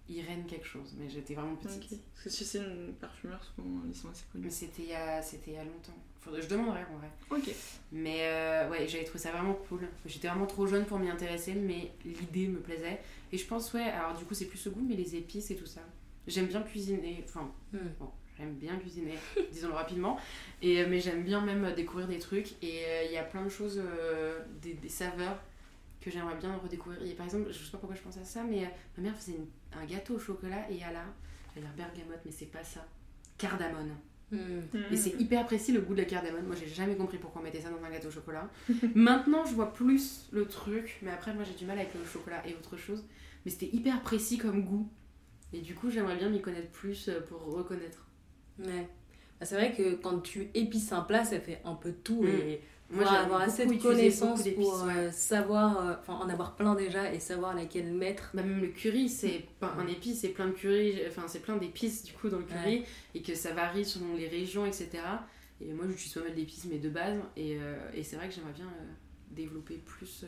Irène quelque chose, mais j'étais vraiment petite. Parce que si c'est une parfumeur, souvent ils sont assez connus. Mais c'était il, y a, c'était il y a longtemps. Faudrait, je demanderais en vrai. Ok. Mais euh, ouais, j'avais trouvé ça vraiment cool. J'étais vraiment trop jeune pour m'y intéresser, mais l'idée me plaisait. Et je pense, ouais, alors du coup c'est plus ce goût, mais les épices et tout ça. J'aime bien cuisiner, enfin, hmm. bon, j'aime bien cuisiner, disons-le rapidement. Et, euh, mais j'aime bien même découvrir des trucs. Et euh, il y a plein de choses, des, des saveurs que j'aimerais bien redécouvrir. Et par exemple, je sais pas pourquoi je pense à ça, mais ma mère faisait un gâteau au chocolat et à la, j'allais dire bergamote, mais c'est pas ça, cardamone. Hmm. Et c'est hyper précis le goût de la cardamone. Moi, j'ai jamais compris pourquoi on mettait ça dans un gâteau au chocolat. Maintenant, je vois plus le truc, mais après, moi, j'ai du mal avec le chocolat et autre chose. Mais c'était hyper précis comme goût. Et du coup, j'aimerais bien m'y connaître plus euh, pour reconnaître. Ouais. Bah, c'est vrai que quand tu épices un plat, ça fait un peu tout. Et moi, avoir assez de connaissances pour euh, savoir, euh, enfin en avoir plein déjà et savoir laquelle mettre. Bah, même le curry, c'est pas un épice, c'est plein de curry, enfin c'est plein d'épices du coup dans le curry et que ça varie selon les régions, etc. Et moi j'utilise pas mal d'épices mais de base et, euh, et c'est vrai que j'aimerais bien développer plus,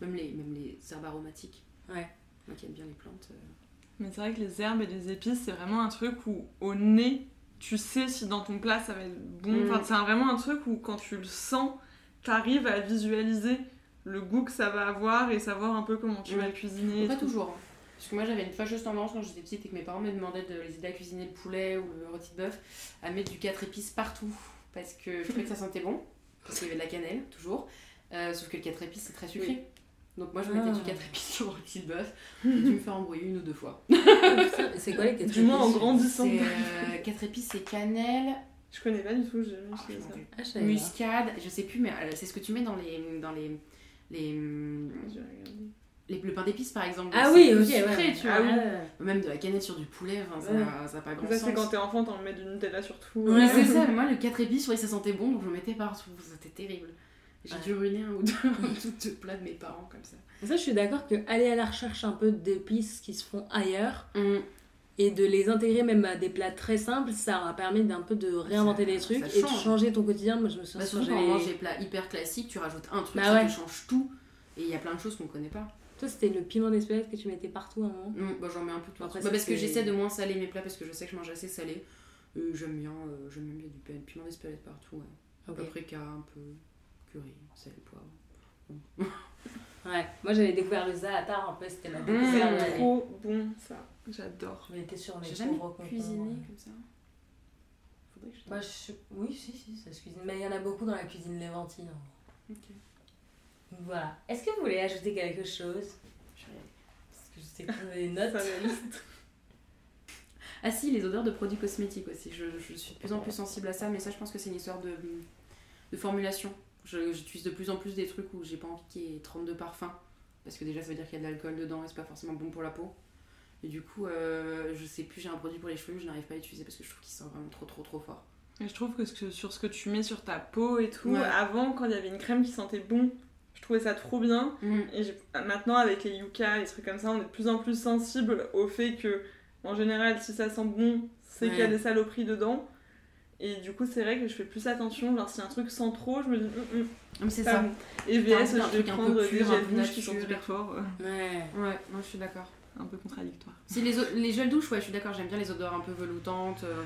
même, les, même les herbes aromatiques. Ouais. Moi qui aime bien les plantes. Mais c'est vrai que les herbes et les épices, c'est vraiment un truc où au nez, tu sais si dans ton plat ça va être bon. Mm. Enfin, c'est vraiment un truc où quand tu le sens, t'arrives à visualiser le goût que ça va avoir et savoir un peu comment tu vas le cuisiner. Pas toujours. Hein. Parce que moi j'avais une fâcheuse tendance quand j'étais petite et que mes parents me demandaient de les aider à cuisiner le poulet ou le rôti de bœuf, à mettre du 4 épices partout. Parce que je trouvais que ça sentait bon. Parce qu'il y avait de la cannelle, toujours. Euh, sauf que le 4 épices c'est très sucré. Donc moi je mettais du 4 ah. épices sur le rôti de bœuf. J'ai dû me faire embrouiller une ou deux fois. c'est quoi les 4 épices Du moins en grandissant. 4 euh, épices c'est cannelle, je connais pas du tout, j'ai ah, ça. Muscade, je sais plus, mais euh, c'est ce que tu mets dans les. Dans les, les les, le pain d'épices par exemple. Ah oui, ok, sucré, tu ah vois. Même de la cannelle sur du poulet, ça n'a pas grand ça, c'est quand t'es enfant, t'en mets du Nutella sur tout. Ouais, c'est ça, mais moi le 4 épices, ouais, ça sentait bon, donc je mettais partout, c'était terrible. J'ai dû ruiner un ou deux, tout plat de mes parents comme ça. ça, je suis d'accord que aller à la recherche un peu d'épices qui se font ailleurs, mm et de les intégrer même à des plats très simples, ça a permis d'un peu de réinventer des trucs et de changer ton quotidien. Moi, je me souviens bah, quand on mange des plats hyper classiques, tu rajoutes un truc, bah ça change tout. Et il y a plein de choses qu'on connaît pas. Toi, c'était le piment d'Espelette que tu mettais partout à un moment? Non, bah, j'en mets un peu tout. Après, bah, parce que j'essaie de moins saler mes plats parce que je sais que je mange assez salé. j'aime bien, euh, j'aime bien du piment d'Espelette partout. Ouais. Okay. Paprika, un peu curry, sel, poivre. ouais, moi j'avais découvert le zaatar un peu, c'était ma découverte. Mmh, trop bon ça. J'adore. Mais sur J'ai jamais cuisiné comme ça. Faudrait que je bah, je... Oui, si, si, ça se cuisine. Mais il y en a beaucoup dans la cuisine léventine. Ok. Voilà. Est-ce que vous voulez ajouter quelque chose? Parce que je sais que les notes. ah si, les odeurs de produits cosmétiques aussi. Je, je, suis de plus en plus sensible à ça, mais ça, je pense que c'est une histoire de, de formulation. J'utilise de plus en plus des trucs où j'ai pas envie qu'il y ait 32 parfums. Parce que déjà, ça veut dire qu'il y a de l'alcool dedans et c'est pas forcément bon pour la peau. Et du coup, euh, je sais plus, j'ai un produit pour les cheveux que je n'arrive pas à utiliser parce que je trouve qu'il sent vraiment trop trop trop fort. Et je trouve que, sur ce que tu mets sur ta peau et tout, avant quand il y avait une crème qui sentait bon, je trouvais ça trop bien. Mm. Et maintenant avec les yucca, les trucs comme ça, on est de plus en plus sensible au fait que, en général, si ça sent bon, c'est qu'il y a des saloperies dedans. Et du coup, c'est vrai que je fais plus attention. Genre, si un truc sent trop, je me dis. Mm, mm. c'est ça. Et VS, je vais prendre des gels douche qui sont super forts. Ouais, ouais, moi je suis d'accord un peu contradictoire. Si les, les gels douche, ouais, je suis d'accord, j'aime bien les odeurs un peu veloutantes, euh,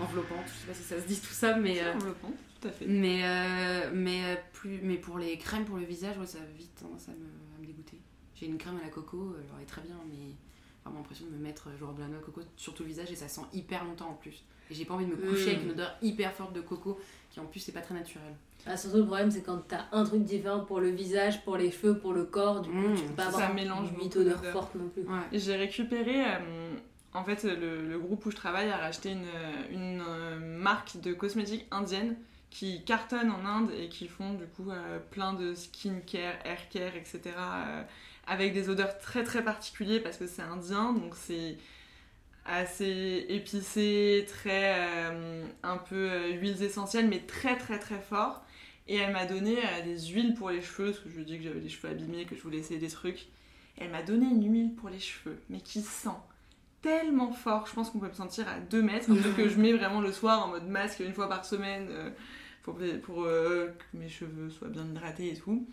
enveloppantes, je sais pas si ça se dit tout ça, mais. Euh, enveloppant, tout à fait. Mais, euh, mais, plus, mais pour les crèmes pour le visage, ouais, ça a vite tendance à me, à me dégoûter. J'ai une crème à la coco, elle est très bien, mais vraiment l'impression de me mettre genre de la noix de coco sur tout le visage et ça sent hyper longtemps en plus. Et j'ai pas envie de me coucher avec une odeur hyper forte de coco qui en plus c'est pas très naturel. Ah, surtout le problème c'est quand t'as un truc différent pour le visage, pour les cheveux, pour le corps, du coup Mmh, tu peux pas ça avoir mélange une beaucoup odeur d'odeurs. forte non plus. Ouais. J'ai récupéré, euh, en fait, le, le groupe où je travaille a racheté une, une euh, marque de cosmétiques indienne qui cartonne en Inde et qui font du coup euh, plein de skincare, hair care, etc. euh, avec des odeurs très très particulières parce que c'est indien, donc c'est assez épicé, très euh, un peu euh, huiles essentielles, mais très très très fort. Et elle m'a donné euh, des huiles pour les cheveux, parce que je lui ai dit que j'avais les cheveux abîmés, que je voulais essayer des trucs. Elle m'a donné une huile pour les cheveux, mais qui sent tellement fort. Je pense qu'on peut me sentir à 2 mètres, que je mets vraiment le soir en mode masque une fois par semaine pour, pour que mes cheveux soient bien hydratés et tout.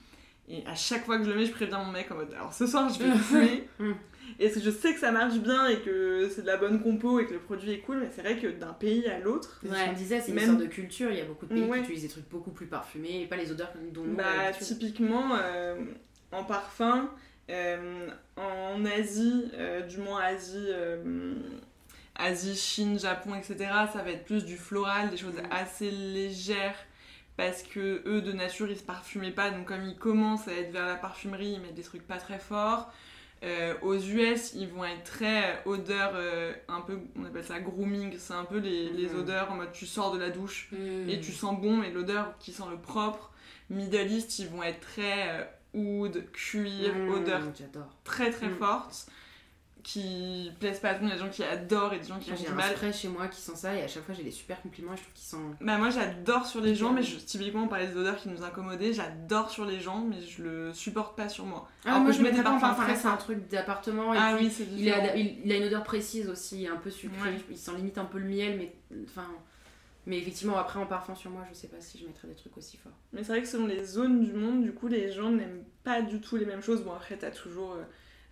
Et à chaque fois que je le mets, je préviens mon mec en mode alors ce soir je vais tuer. Mm. et que je sais que ça marche bien et que c'est de la bonne compo et que le produit est cool, mais c'est vrai que d'un pays à l'autre, C'est ce Ouais. qu'on disait, c'est une Même- sorte de culture. Il y a beaucoup de pays Ouais. qui utilisent des trucs beaucoup plus parfumés et pas les odeurs dont nous on Bah, typiquement, euh, en parfum, euh, en Asie, euh, du moins Asie, euh, Asie, Chine, Japon, etc., ça va être plus du floral, des choses Mm. assez légères. Parce que eux, de nature, ils se parfumaient pas. Donc, comme ils commencent à être vers la parfumerie, ils mettent des trucs pas très forts. Euh, aux US, ils vont être très euh, odeurs, euh, un peu, on appelle ça grooming. C'est un peu les, les Mhm. odeurs en mode tu sors de la douche Mmh. et tu sens bon, mais l'odeur qui sent le propre. Middle East, ils vont être très euh, oud, cuir, Mmh, odeur très très Mm. Qui plaisent pas à tout le monde. Il y a des gens qui adorent et des gens qui ont J'ai du mal. spray chez moi qui sent ça et à chaque fois j'ai des super compliments et je trouve qu'ils sont. Bah, moi j'adore sur les gens, mais je- typiquement on parlait des odeurs qui nous incommodaient. J'adore sur les gens, mais je le supporte pas sur moi. Ah, Alors moi que je mets des parfums très c'est un truc d'appartement et Ah puis oui, c'est il, il a une odeur précise aussi, un peu sucrée. Ouais. Il sent limite un peu le miel, mais enfin. Mais effectivement, après en parfum sur moi, je sais pas si je mettrais des trucs aussi forts. Mais c'est vrai que selon les zones du monde, du coup, les gens n'aiment pas du tout les mêmes choses. Bon, après, t'as toujours euh,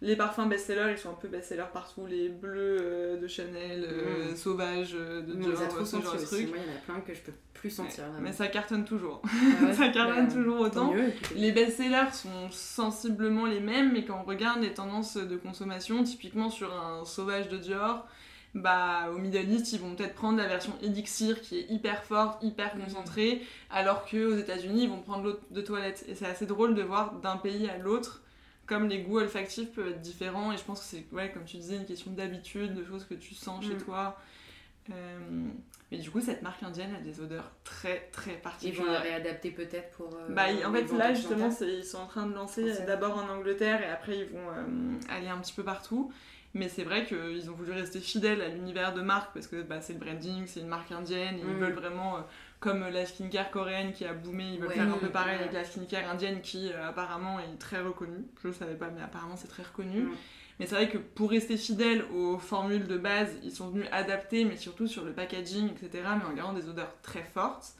les parfums best-sellers, ils sont un peu best-sellers partout. Les bleus euh, de Chanel, euh, Mm. sauvages euh, de Dior, ce genre de trucs. Moi, il y en a plein que je peux plus sentir. Ouais. Mais ça cartonne toujours. Ah ouais ça cartonne Bah, toujours autant. mieux. Les best-sellers sont sensiblement les mêmes, mais quand on regarde les tendances de consommation, typiquement sur un sauvage de Dior, bah au Middle East, ils vont peut-être prendre la version Elixir qui est hyper forte, hyper Mhm. concentrée, alors qu'aux États-Unis, ils vont prendre l'eau de toilette. Et c'est assez drôle de voir d'un pays à l'autre comme les goûts olfactifs peuvent être différents. Et je pense que c'est, ouais, comme tu disais, une question d'habitude, de choses que tu sens chez Mhm. toi. Euh, mais du coup, cette marque indienne a des odeurs très très Ils vont particulières. la réadapter peut-être pour. euh, Bah, en fait, là, justement, ils sont en train de lancer d'abord en Angleterre et après, ils vont euh, aller un petit peu partout. Mais c'est vrai qu'ils ont voulu rester fidèles à l'univers de marque parce que bah, c'est le branding, c'est une marque indienne. Et Ils Mm. veulent vraiment, comme la skincare coréenne qui a boomé, ils veulent Ouais. faire un peu pareil Ouais. avec la skincare indienne qui euh, apparemment est très reconnue. Je ne savais pas, mais apparemment c'est très reconnu. Mm. Mais c'est vrai que pour rester fidèles aux formules de base, ils sont venus adapter, mais surtout sur le packaging, etc., mais en gardant des odeurs très fortes.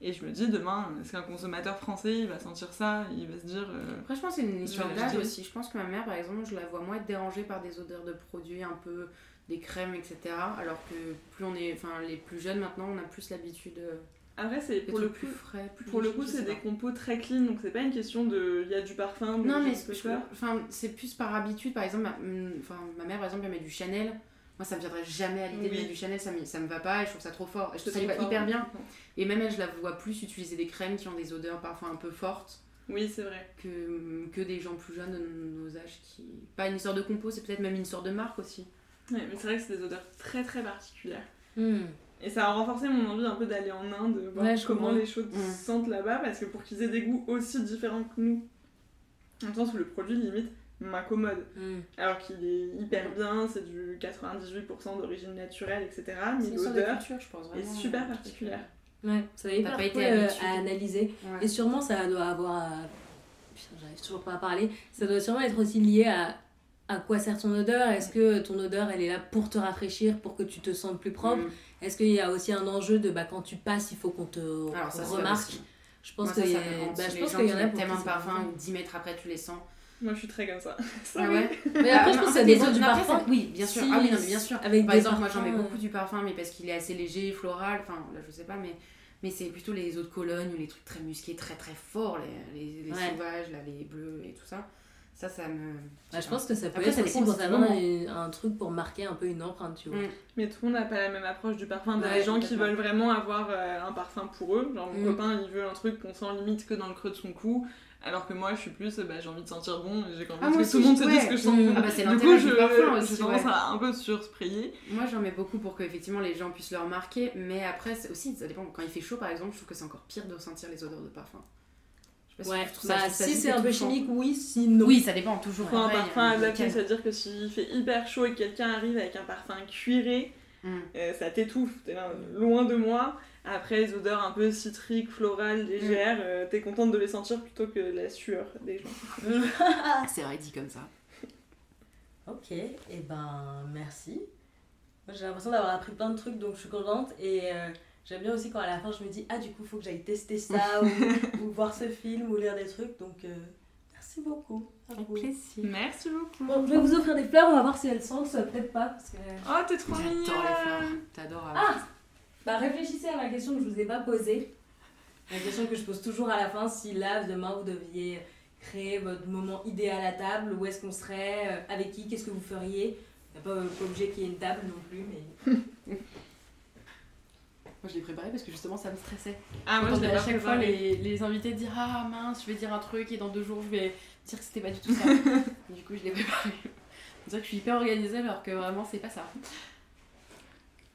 Et je me dis, demain, est-ce qu'un consommateur français, il va sentir ça Il va se dire... euh, Après, je pense que c'est une histoire d'âge aussi. Je pense que ma mère, par exemple, je la vois moins être dérangée par des odeurs de produits, un peu des crèmes, etc. Alors que plus on est. Enfin, les plus jeunes maintenant, on a plus l'habitude. euh, Après, c'est pour le coup... plus frais, plus. Pour le coup, c'est des compos très clean, donc c'est pas une question de il y a du parfum, Non, mais faire. enfin, c'est plus par habitude. Par exemple, ma, enfin, ma mère, par exemple, elle met du Chanel. Moi, ça me viendrait jamais à l'idée de mettre du Chanel, ça me, ça me va pas et je trouve ça trop fort. Et je trouve ça lui va hyper bien. Et même elle, je la vois plus utiliser des crèmes qui ont des odeurs parfois un peu fortes Oui, c'est vrai. que, que des gens plus jeunes de nos âges qui. Pas une histoire de compo, c'est peut-être même une sorte de marque aussi. Ouais, mais c'est vrai que c'est des odeurs très très particulières. Hmm. Et ça a renforcé mon envie un peu d'aller en Inde, voir Ouais, comment comprends. les choses Mm. se sentent là-bas, parce que pour qu'ils aient des goûts aussi différents que nous, dans le sens où le produit limite m'incommode. Hmm. Alors qu'il est hyper bien, c'est du 98% d'origine naturelle, etc. Mais l'odeur culture, je pense est super particulière. Ouais, ça n'a pas été euh, habitué. à analyser. Ouais. Et sûrement, ça doit avoir. à- Putain, j'arrive toujours pas à parler. Ça doit sûrement être aussi lié à à quoi sert ton odeur. Est-ce que ton odeur, elle est là pour te rafraîchir, pour que tu te sentes plus propre Mm. Est-ce qu'il y a aussi un enjeu de bah, quand tu passes, il faut qu'on te Alors, ça, remarque. Je pense ça, y a- bah, qu'il y en a pour tellement parfum, va. 10 mètres après tu les sens. Moi, je suis très comme ça. Ah ouais Mais après, je pense en que ça dépend autres- du après, parfum. Oui, bien sûr. Si- Ah oui, non, mais bien sûr. Avec Par exemple, moi j'en mets beaucoup du parfum, mais parce qu'il est assez léger, floral, enfin là je sais pas, mais, mais c'est plutôt les eaux de Cologne ou les trucs très musqués, très très forts, les, les, les Ouais. sauvages, là, les bleus et tout ça. Ça, ça me. Bah, je pense que ça peut Après, être ça aussi et un truc pour marquer un peu une empreinte, tu vois. Mm. Mais tout le monde n'a pas la même approche du parfum. T'as Ouais, des gens qui veulent vraiment avoir euh, un parfum pour eux. Genre mon Mm. copain, il veut un truc qu'on sent limite que dans le creux de son cou. Alors que moi, je suis plus, euh, bah, j'ai envie de sentir bon et j'ai envie Ah, que tout aussi, le monde se ouais. dise que je sens bon. Ah bah, c'est du l'intérêt coup, je, parfum aussi, j'ai tendance ouais. à un peu sursprayer. Moi, j'en mets beaucoup pour que effectivement les gens puissent le remarquer, mais après, aussi, ça dépend. Quand il fait chaud, par exemple, je trouve que c'est encore pire de sentir les odeurs de parfum. Je sais pas Ouais, bah, je ça si c'est un peu chimique, oui, sinon. Oui, ça dépend toujours. Faut un pareil, parfum adapté, c'est-à-dire que s'il fait hyper chaud et que quelqu'un arrive avec un parfum cuiré, Mm. euh, ça t'étouffe, t'es là, loin de moi. Après, les odeurs un peu citriques, florales, légères, euh, t'es contente de les sentir plutôt que la sueur des gens. C'est vrai, dit comme ça. Ok, et ben merci. Moi, J'ai l'impression d'avoir appris plein de trucs donc je suis contente et euh, j'aime bien aussi quand à la fin je me dis ah du coup faut que j'aille tester ça ou, ou voir ce film ou lire des trucs donc euh, merci beaucoup. plaisir. Merci beaucoup. Bon, je vais vous offrir des fleurs, on va voir si elles sentent, ça peut-être pas. Parce que... Oh, t'es trop J'adore les fleurs. mignonne T'adores. Ah Bah réfléchissez à la question que je vous ai pas posée. La question que je pose toujours à la fin, si là demain vous deviez créer votre moment idéal à table, où est-ce qu'on serait, euh, avec qui, qu'est-ce que vous feriez? Il n'y a pas, pas obligé qu'il y ait une table non plus, mais... Moi, je l'ai préparé parce que justement, ça me stressait. Ah, moi, je à chaque fois les, les invités dire Ah mince, je vais dire un truc et dans deux jours, je vais dire que c'était pas du tout ça. du coup, je l'ai préparé. On dirait que je suis hyper organisée alors que vraiment, c'est pas ça.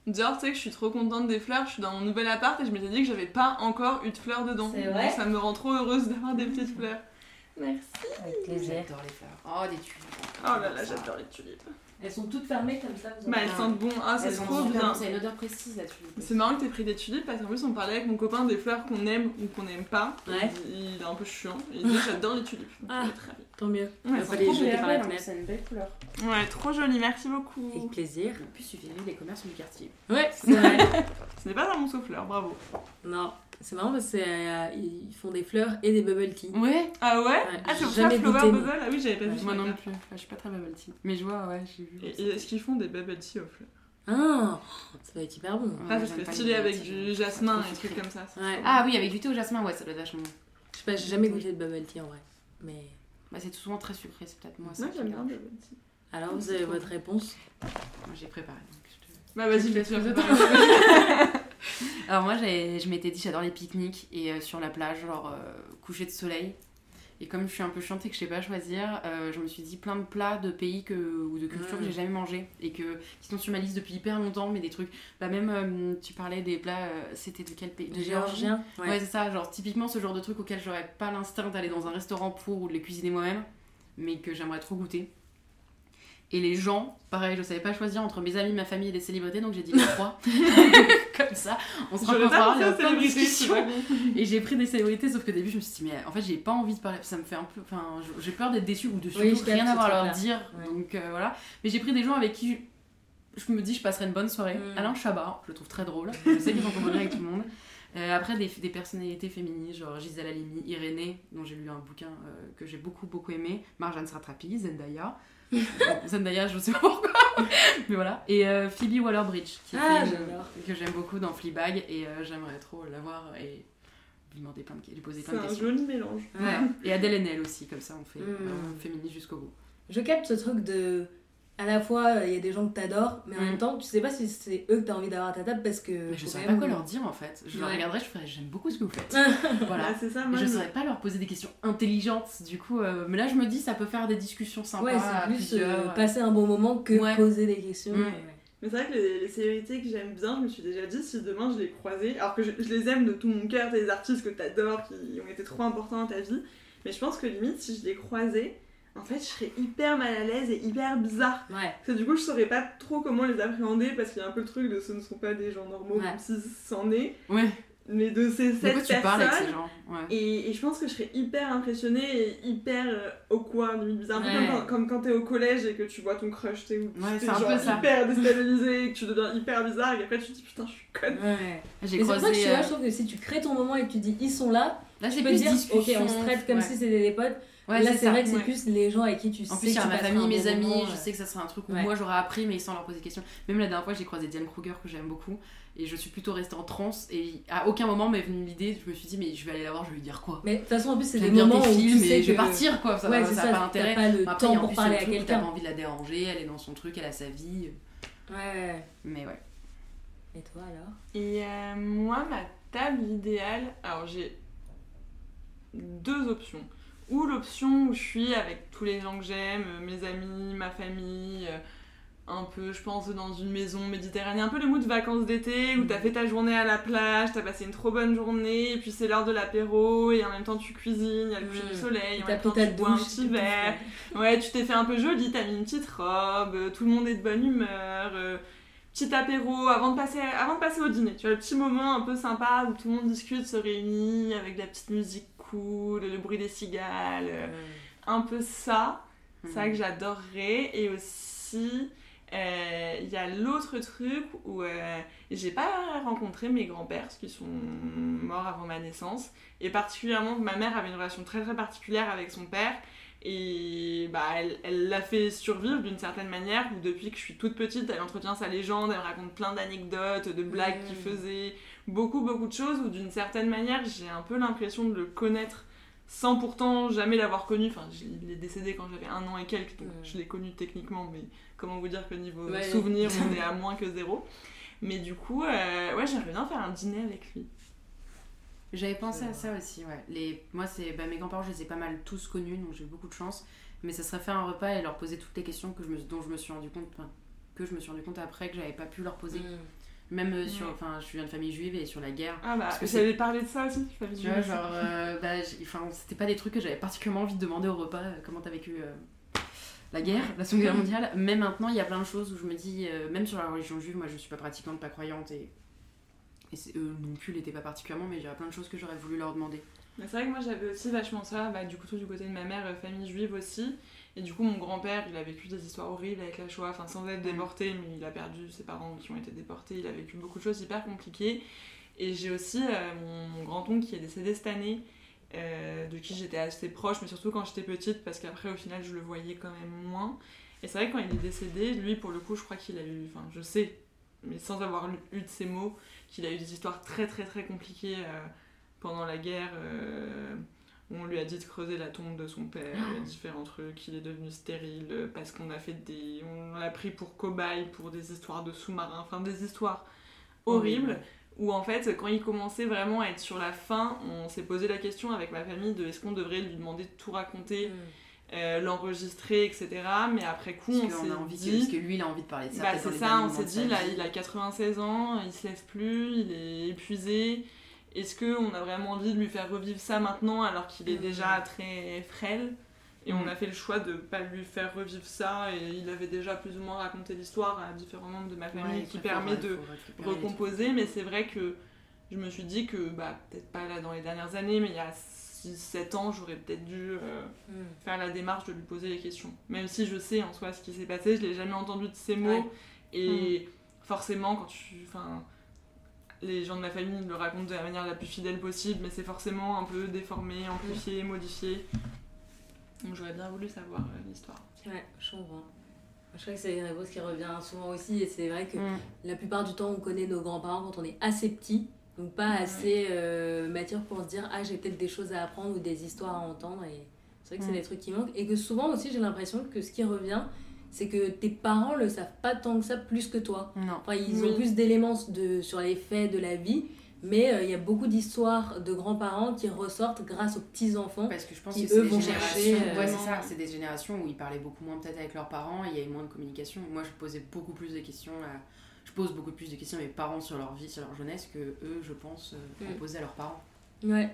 Genre, tu sais que je suis trop contente des fleurs, je suis dans mon nouvel appart et je m'étais dit que j'avais pas encore eu de fleurs dedans. C'est Donc, vrai Ça me rend trop heureuse d'avoir des petites fleurs. Merci. Avec plaisir. J'adore les fleurs. Oh, des tulipes. Oh là là, j'adore les tulipes. Elles sont toutes fermées comme ça, vous Bah, avez- elles sentent bon. Ah, c'est sont trop super bien. Ça a une odeur précise la tulipe. C'est marrant que t'aies pris des tulipes parce qu'en plus, on parlait avec mon copain des fleurs qu'on aime ou qu'on aime pas. Ouais. Il, il est un peu chiant. Il dit J'adore les tulipes. Donc, Ah. très bien. Tant mieux. Ouais, On elles va sont les trop belles. par la. C'est une belle couleur. Ouais, trop joli, merci beaucoup. Avec plaisir. En plus, il suffit les commerces du quartier. Ouais, c'est vrai. Ce n'est pas un monceau fleurs, bravo. non, c'est marrant parce qu'ils font des fleurs et des bubble tea. Ouais. Ah ouais, Ah, j'ai c'est pour jamais ça Flower goûté. Bubble Ah oui, j'avais pas vu ça. Moi non plus. Je suis pas très bubble tea. Mais je vois, ouais, j'ai vu. Et, et est-ce qu'ils font des bubble tea aux fleurs? Ah, ça va être hyper bon. Ouais, Ah, ça serait stylé avec du jasmin et des trucs comme ça. Ouais. Ah oui, avec du thé au jasmin, ouais, ça doit être vachement bon. Je sais pas, j'ai jamais goûté de bubble tea en vrai. Mais Bah, c'est souvent très sucré, c'est peut-être moi. qui j'aime me bien dérange. bubble tea. alors vous avez votre réponse? Moi, j'ai préparé. Bah vas-y, Je fais te. Alors moi, je m'étais dit, j'adore les pique-niques et euh, sur la plage, genre euh, coucher de soleil. Et comme je suis un peu chiante et que je sais pas choisir, euh, je me suis dit plein de plats de pays que, ou de cultures que Mm. j'ai jamais mangé et que, qui sont sur ma liste depuis hyper longtemps, mais des trucs. Bah, même, euh, tu parlais des plats, euh, c'était de quel pays? De géorgien Ouais, c'est ça, genre typiquement ce genre de truc auquel j'aurais pas l'instinct d'aller dans un restaurant pour ou de les cuisiner moi-même, mais que j'aimerais trop goûter. Et les gens, pareil, je savais pas choisir entre mes amis, ma famille et des célébrités, donc j'ai dit les trois. Comme ça, on se rencontrera, il y a plein de discussions. Et j'ai pris des célébrités, sauf qu'au début je me suis dit, mais en fait j'ai pas envie de parler, ça me fait un peu. Enfin, j'ai peur d'être déçue ou de surtout Oui, rien avoir à leur dire. Ouais. Donc euh, voilà. Mais j'ai pris des gens avec qui je, je me dis je passerai une bonne soirée. Mm. Alain Chabat, je le trouve très drôle. Je sais qu'il s'entend bien avec tout le monde. Euh, après des, des personnalités féminines, genre Gisèle Halimi, Irénée, dont j'ai lu un bouquin euh, que j'ai beaucoup beaucoup aimé, Marjane Satrapi, Zendaya. Zendaya, je sais pas pourquoi, mais voilà. Et euh, Phoebe Waller-Bridge, qui Ah, fait que j'aime beaucoup dans Fleabag, et euh, j'aimerais trop l'avoir et lui demander plein de, lui poser plein C'est de un questions. joli mélange. Ouais. Et Adèle Haenel aussi, comme ça on fait Mm. vraiment féministe jusqu'au bout. Je capte ce truc de. À la fois, il y a des gens que t'adores, mais en Mm. même temps, tu sais pas si c'est eux que t'as envie d'avoir à ta table parce que. Mais je saurais pas quoi leur dire en fait. Je Ouais. les regarderais, je ferais j'aime beaucoup ce que vous faites. voilà. Bah, c'est ça, moi je saurais pas leur poser des questions intelligentes, du coup. euh, mais là, je me dis, ça peut faire des discussions sympas Ouais, c'est plus plusieurs. euh, passer un bon moment que Ouais. poser des questions. Mm. Ouais. Mais c'est vrai que les, les célébrités que j'aime bien, je me suis déjà dit si demain je les croisais, alors que je, je les aime de tout mon cœur, des artistes que t'adores, qui ont été trop importants dans ta vie, mais je pense que limite si je les croisais, en fait je serais hyper mal à l'aise et hyper bizarre. Ouais. Parce que du coup je saurais pas trop comment les appréhender parce qu'il y a un peu le truc de ce ne sont pas des gens normaux, Ouais. même si c'en est, Ouais. mais de ces sept quoi tu parles avec personnes. ces gens? Ouais. Et, et je pense que je serais hyper impressionnée et hyper euh, awkward, limite bizarre. Un peu Ouais. comme quand, comme quand t'es au collège et que tu vois ton crush, tu sais, où Ouais, t'es c'est un genre peu ça. hyper déstabilisé, et que tu deviens hyper bizarre et qu'après tu te dis putain, je suis conne. Ouais. J'ai c'est pour ça que je suis croisé. là, euh, je trouve que si tu crées ton moment et que tu dis ils sont là, Là, tu peux dire ok, on se traite comme ouais. si c'était des potes. Ouais, là, c'est vrai que c'est plus les gens avec qui tu sais. En plus, il y a ma famille, mes amis, je sais que ça sera un truc où moi j'aurais appris, mais sans leur poser des questions. Même la dernière fois, j'ai croisé Diane Kruger, que j'aime beaucoup, et je suis plutôt restée en transe, et à aucun moment m'est venue l'idée, je me suis dit, mais je vais aller la voir, je vais lui dire quoi? Mais de toute façon, en plus, c'est des moments où tu sais je vais partir, quoi, ça n'a pas intérêt. pas le temps pour parler à quelqu'un. T'as pas envie de la déranger, elle est dans son truc, elle a sa vie. Ouais. Mais ouais. Et toi alors? Et euh, moi, ma table idéale, alors j'ai deux options. Ou l'option où je suis avec tous les gens que j'aime, mes amis, ma famille, euh, un peu, je pense, dans une maison méditerranéenne, un peu le mood vacances d'été où t'as fait ta journée à la plage, t'as passé une trop bonne journée, et puis c'est l'heure de l'apéro, et en même temps tu cuisines, il y a le coucher du soleil, en même temps tu bois un petit verre. Ouais, tu t'es fait un peu joli, t'as mis une petite robe, tout le monde est de bonne humeur. Euh, petit apéro avant de passer avant de passer au dîner tu vois le petit moment un peu sympa où tout le monde discute se réunit avec de la petite musique le bruit des cigales euh, un peu ça. Ça que j'adorerais. Et aussi euh, il y a l'autre truc où euh, j'ai pas rencontré mes grands-pères qui sont morts avant ma naissance. Et particulièrement ma mère avait une relation très très particulière avec son père. Et bah, elle l'a fait survivre d'une certaine manière, où depuis que je suis toute petite, elle entretient sa légende, elle raconte plein d'anecdotes, de blagues qu'il faisait, beaucoup beaucoup de choses, où d'une certaine manière, j'ai un peu l'impression de le connaître sans pourtant jamais l'avoir connu. Enfin, il est décédé quand j'avais un an et quelques, donc je l'ai connu techniquement, mais comment vous dire que niveau souvenir, on est à moins que zéro. Mais du coup, euh, ouais, j'aimerais bien faire un dîner avec lui. J'avais pensé à ça aussi, ouais. Les... Moi, c'est bah, mes grands-parents, je les ai pas mal tous connus, donc j'ai eu beaucoup de chance. Mais ça serait faire un repas et leur poser toutes les questions que je me... dont je me suis rendu compte, que je me suis rendu compte après que j'avais pas pu leur poser. Mm. Même euh, sur, enfin, je viens de famille juive et sur la guerre. Ah bah, parce que parlé de ça aussi, famille juive. genre, euh, bah, enfin, c'était pas des trucs que j'avais particulièrement envie de demander au repas. Euh, comment t'as vécu la guerre, la Seconde Guerre mondiale. Mais maintenant, il y a plein de choses où je me dis, même sur la religion juive, moi, je suis pas pratiquante, pas croyante et et eux non plus l'étaient pas particulièrement, mais il y a plein de choses que j'aurais voulu leur demander. C'est vrai que moi j'avais aussi vachement ça, bah, du coup tout du côté de ma mère, famille juive aussi. Et du coup mon grand-père, il a vécu des histoires horribles avec la Shoah, enfin sans être déporté, mais il a perdu ses parents qui ont été déportés, il a vécu beaucoup de choses hyper compliquées. Et j'ai aussi euh, mon, grand-oncle qui est décédé cette année, euh, de qui j'étais assez proche, mais surtout quand j'étais petite, parce qu'après au final je le voyais quand même moins. Et c'est vrai que quand il est décédé, lui pour le coup je crois qu'il a eu, enfin je sais, mais sans avoir eu de ces mots, qu'il a eu des histoires très très très compliquées euh, pendant la guerre. Euh, on lui a dit de creuser la tombe de son père, il y a différents trucs, qu'il est devenu stérile parce qu'on a fait des. On l'a pris pour cobaye pour des histoires de sous-marins, enfin des histoires horribles. Où en fait, quand il commençait vraiment à être sur la fin, on s'est posé la question avec ma famille de est-ce qu'on devrait lui demander de tout raconter. Mm. Euh, l'enregistrer, etc. Mais après coup, on s'est dit... Parce que lui, il a envie de parler de ça. Bah, c'est ça, on s'est dit, là, il a 96 ans, il se lève plus, il est épuisé. Est-ce qu'on a vraiment envie de lui faire revivre ça maintenant alors qu'il est déjà très frêle Et on a fait le choix de pas lui faire revivre ça et il avait déjà plus ou moins raconté l'histoire à différents membres de ma famille qui permet de recomposer. Mais c'est vrai que je me suis dit que, bah, peut-être pas là dans les dernières années, mais il y a 7 ans, j'aurais peut-être dû euh, hmm. faire la démarche de lui poser les questions. Même si je sais en soi ce qui s'est passé, je l'ai jamais entendu de ces mots. Et forcément, quand tu. Enfin, les gens de ma famille le racontent de la manière la plus fidèle possible, mais c'est forcément un peu déformé, amplifié, modifié. Donc j'aurais bien voulu savoir euh, l'histoire. Ouais, je comprends. Je crois que c'est une réponse qui revient souvent aussi, et c'est vrai que la plupart du temps, on connaît nos grands-parents quand on est assez petit. Donc pas assez euh, mature pour se dire ah j'ai peut-être des choses à apprendre ou des histoires à entendre et c'est vrai que c'est des trucs qui manquent et que souvent aussi j'ai l'impression que ce qui revient c'est que tes parents le savent pas tant que ça plus que toi. Non. Enfin, ils ont plus d'éléments de, sur les faits de la vie mais euh, il y a beaucoup d'histoires de grands-parents qui ressortent grâce aux petits-enfants. Parce que je pense qui, que eux vont chercher. Euh, ouais, c'est ça. C'est des générations où ils parlaient beaucoup moins peut-être avec leurs parents, il y avait moins de communication. Moi, je posais beaucoup plus de questions à, je pose beaucoup plus de questions à mes parents sur leur vie, sur leur jeunesse, que eux, je pense, euh, mm. posaient à leurs parents. Ouais.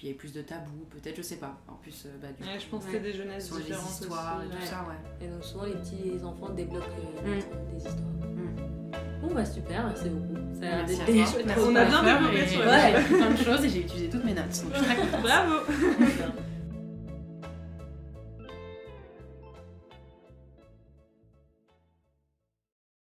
Puis il y avait plus de tabous, peut-être, je sais pas. En plus, euh, bah, du ouais, je pense que c'est des jeunesses sur différentes. les histoires et tout ça, ouais. Et donc souvent, les petits enfants débloquent euh, mm. des histoires. Mm. Bon, bah super, merci beaucoup. Ça a merci On a bien développé sur ouais. Plein de choses et j'ai utilisé toutes mes notes. Donc je suis très contente. Bravo